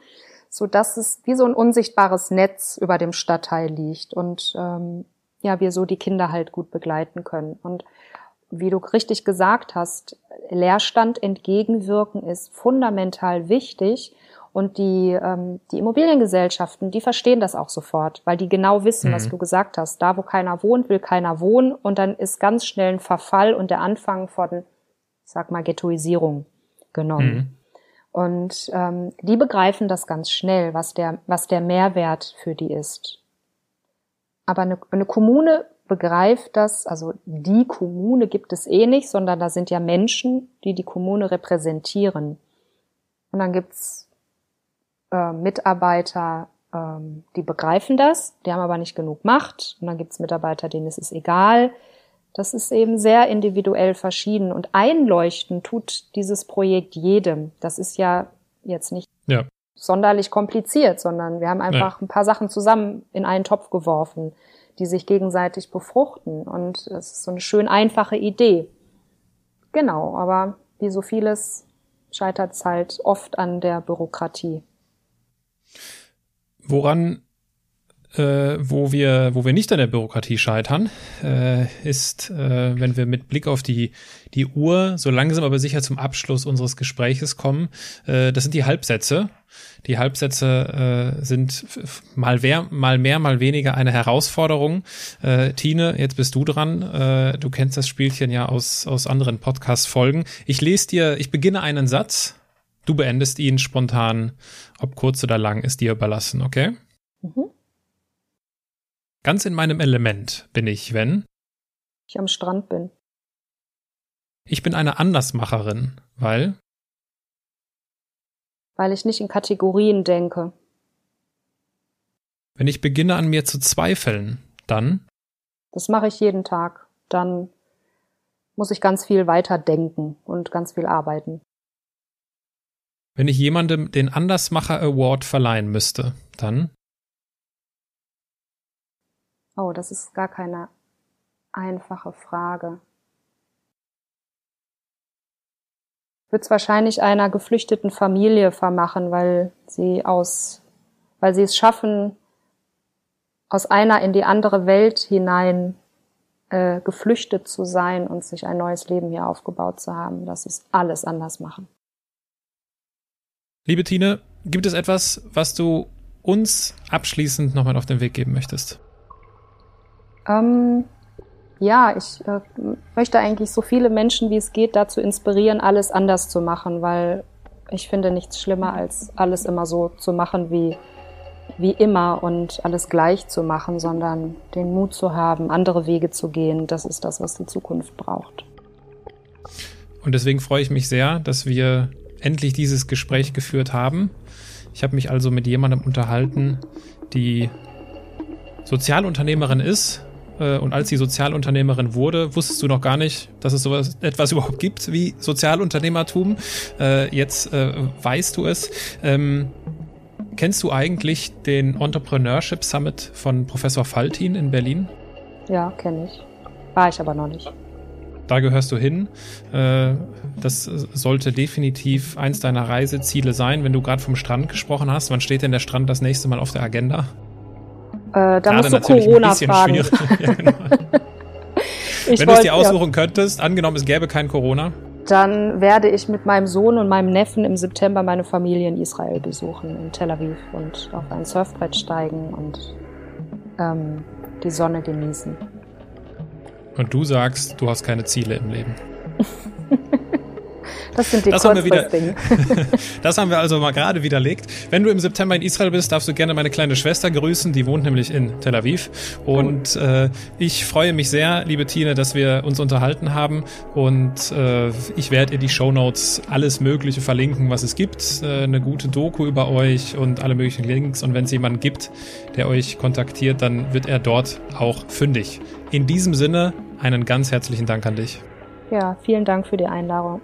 Speaker 3: so dass es wie so ein unsichtbares Netz über dem Stadtteil liegt. Und ähm, ja, wir so die Kinder halt gut begleiten können. Und wie du richtig gesagt hast, Leerstand entgegenwirken ist fundamental wichtig. Und die, ähm, die Immobiliengesellschaften, die verstehen das auch sofort, weil die genau wissen, mhm. was du gesagt hast. Da, wo keiner wohnt, will keiner wohnen. Und dann ist ganz schnell ein Verfall und der Anfang von, ich sag mal, Ghettoisierung genommen. Mhm. Und ähm, die begreifen das ganz schnell, was der, was der Mehrwert für die ist. Aber eine, eine Kommune begreift das, also die Kommune gibt es eh nicht, sondern da sind ja Menschen, die die Kommune repräsentieren. Und dann gibt's äh, Mitarbeiter, ähm, die begreifen das, die haben aber nicht genug Macht. Und dann gibt's Mitarbeiter, denen ist es egal. Das ist eben sehr individuell verschieden. Und einleuchten tut dieses Projekt jedem. Das ist ja jetzt nicht ja sonderlich kompliziert, sondern wir haben einfach nee. ein paar Sachen zusammen in einen Topf geworfen, die sich gegenseitig befruchten. Und es ist so eine schön einfache Idee. Genau, aber wie so vieles scheitert es halt oft an der Bürokratie.
Speaker 1: Woran äh, wo wir, wo wir nicht an der Bürokratie scheitern, äh, ist, äh, wenn wir mit Blick auf die, die Uhr so langsam aber sicher zum Abschluss unseres Gespräches kommen. Äh, das sind die Halbsätze. Die Halbsätze äh, sind mal mehr, mal mehr, mal weniger eine Herausforderung. Äh, Tine, jetzt bist du dran. Du kennst das Spielchen ja aus, aus anderen Podcast-Folgen. Ich lese dir, ich beginne einen Satz. Du beendest ihn spontan, ob kurz oder lang, ist dir überlassen, okay? Mhm. Ganz in meinem Element bin ich, wenn
Speaker 3: ich am Strand bin.
Speaker 1: Ich bin eine Andersmacherin, weil
Speaker 3: weil ich nicht in Kategorien denke.
Speaker 1: Wenn ich beginne an mir zu zweifeln, dann
Speaker 3: Das mache ich jeden Tag. Dann muss ich ganz viel weiter denken und ganz viel arbeiten.
Speaker 1: Wenn ich jemandem den Andersmacher Award verleihen müsste, dann
Speaker 3: Oh, das ist gar keine einfache Frage. Wird es wahrscheinlich einer geflüchteten Familie vermachen, weil sie aus weil sie es schaffen, aus einer in die andere Welt hinein äh, geflüchtet zu sein und sich ein neues Leben hier aufgebaut zu haben, dass sie es alles anders machen.
Speaker 1: Liebe Tine, gibt es etwas, was du uns abschließend nochmal auf den Weg geben möchtest?
Speaker 3: Ähm, ja, ich äh, möchte eigentlich so viele Menschen, wie es geht, dazu inspirieren, alles anders zu machen, weil ich finde nichts schlimmer, als alles immer so zu machen wie, wie immer und alles gleich zu machen, sondern den Mut zu haben, andere Wege zu gehen. Das ist das, was die Zukunft braucht.
Speaker 1: Und deswegen freue ich mich sehr, dass wir endlich dieses Gespräch geführt haben. Ich habe mich also mit jemandem unterhalten, die Sozialunternehmerin ist, und als sie Sozialunternehmerin wurde, wusstest du noch gar nicht, dass es sowas etwas überhaupt gibt wie Sozialunternehmertum. Äh, jetzt äh, weißt du es. Ähm, kennst du eigentlich den Entrepreneurship Summit von Professor Faltin in Berlin?
Speaker 3: Ja, kenne ich. War ich aber noch nicht.
Speaker 1: Da gehörst du hin. Das sollte definitiv eins deiner Reiseziele sein, wenn du gerade vom Strand gesprochen hast. Wann steht denn der Strand das nächste Mal auf der Agenda?
Speaker 3: Äh, da musst du Corona fragen. ja, genau.
Speaker 1: Wenn du es dir aussuchen ja. könntest, angenommen es gäbe kein Corona.
Speaker 3: Dann werde ich mit meinem Sohn und meinem Neffen im September meine Familie in Israel besuchen, in Tel Aviv und auf ein Surfbrett steigen und ähm, die Sonne genießen.
Speaker 1: Und du sagst, du hast keine Ziele im Leben.
Speaker 3: Das sind die
Speaker 1: das haben wir wieder, Das haben wir also mal gerade widerlegt. Wenn du im September in Israel bist, darfst du gerne meine kleine Schwester grüßen. Die wohnt nämlich in Tel Aviv. Und äh, ich freue mich sehr, liebe Tine, dass wir uns unterhalten haben. Und äh, ich werde in die Show Notes alles Mögliche verlinken, was es gibt. Äh, eine gute Doku über euch und alle möglichen Links. Und wenn es jemanden gibt, der euch kontaktiert, dann wird er dort auch fündig. In diesem Sinne, einen ganz herzlichen Dank an dich.
Speaker 3: Ja, vielen Dank für die Einladung.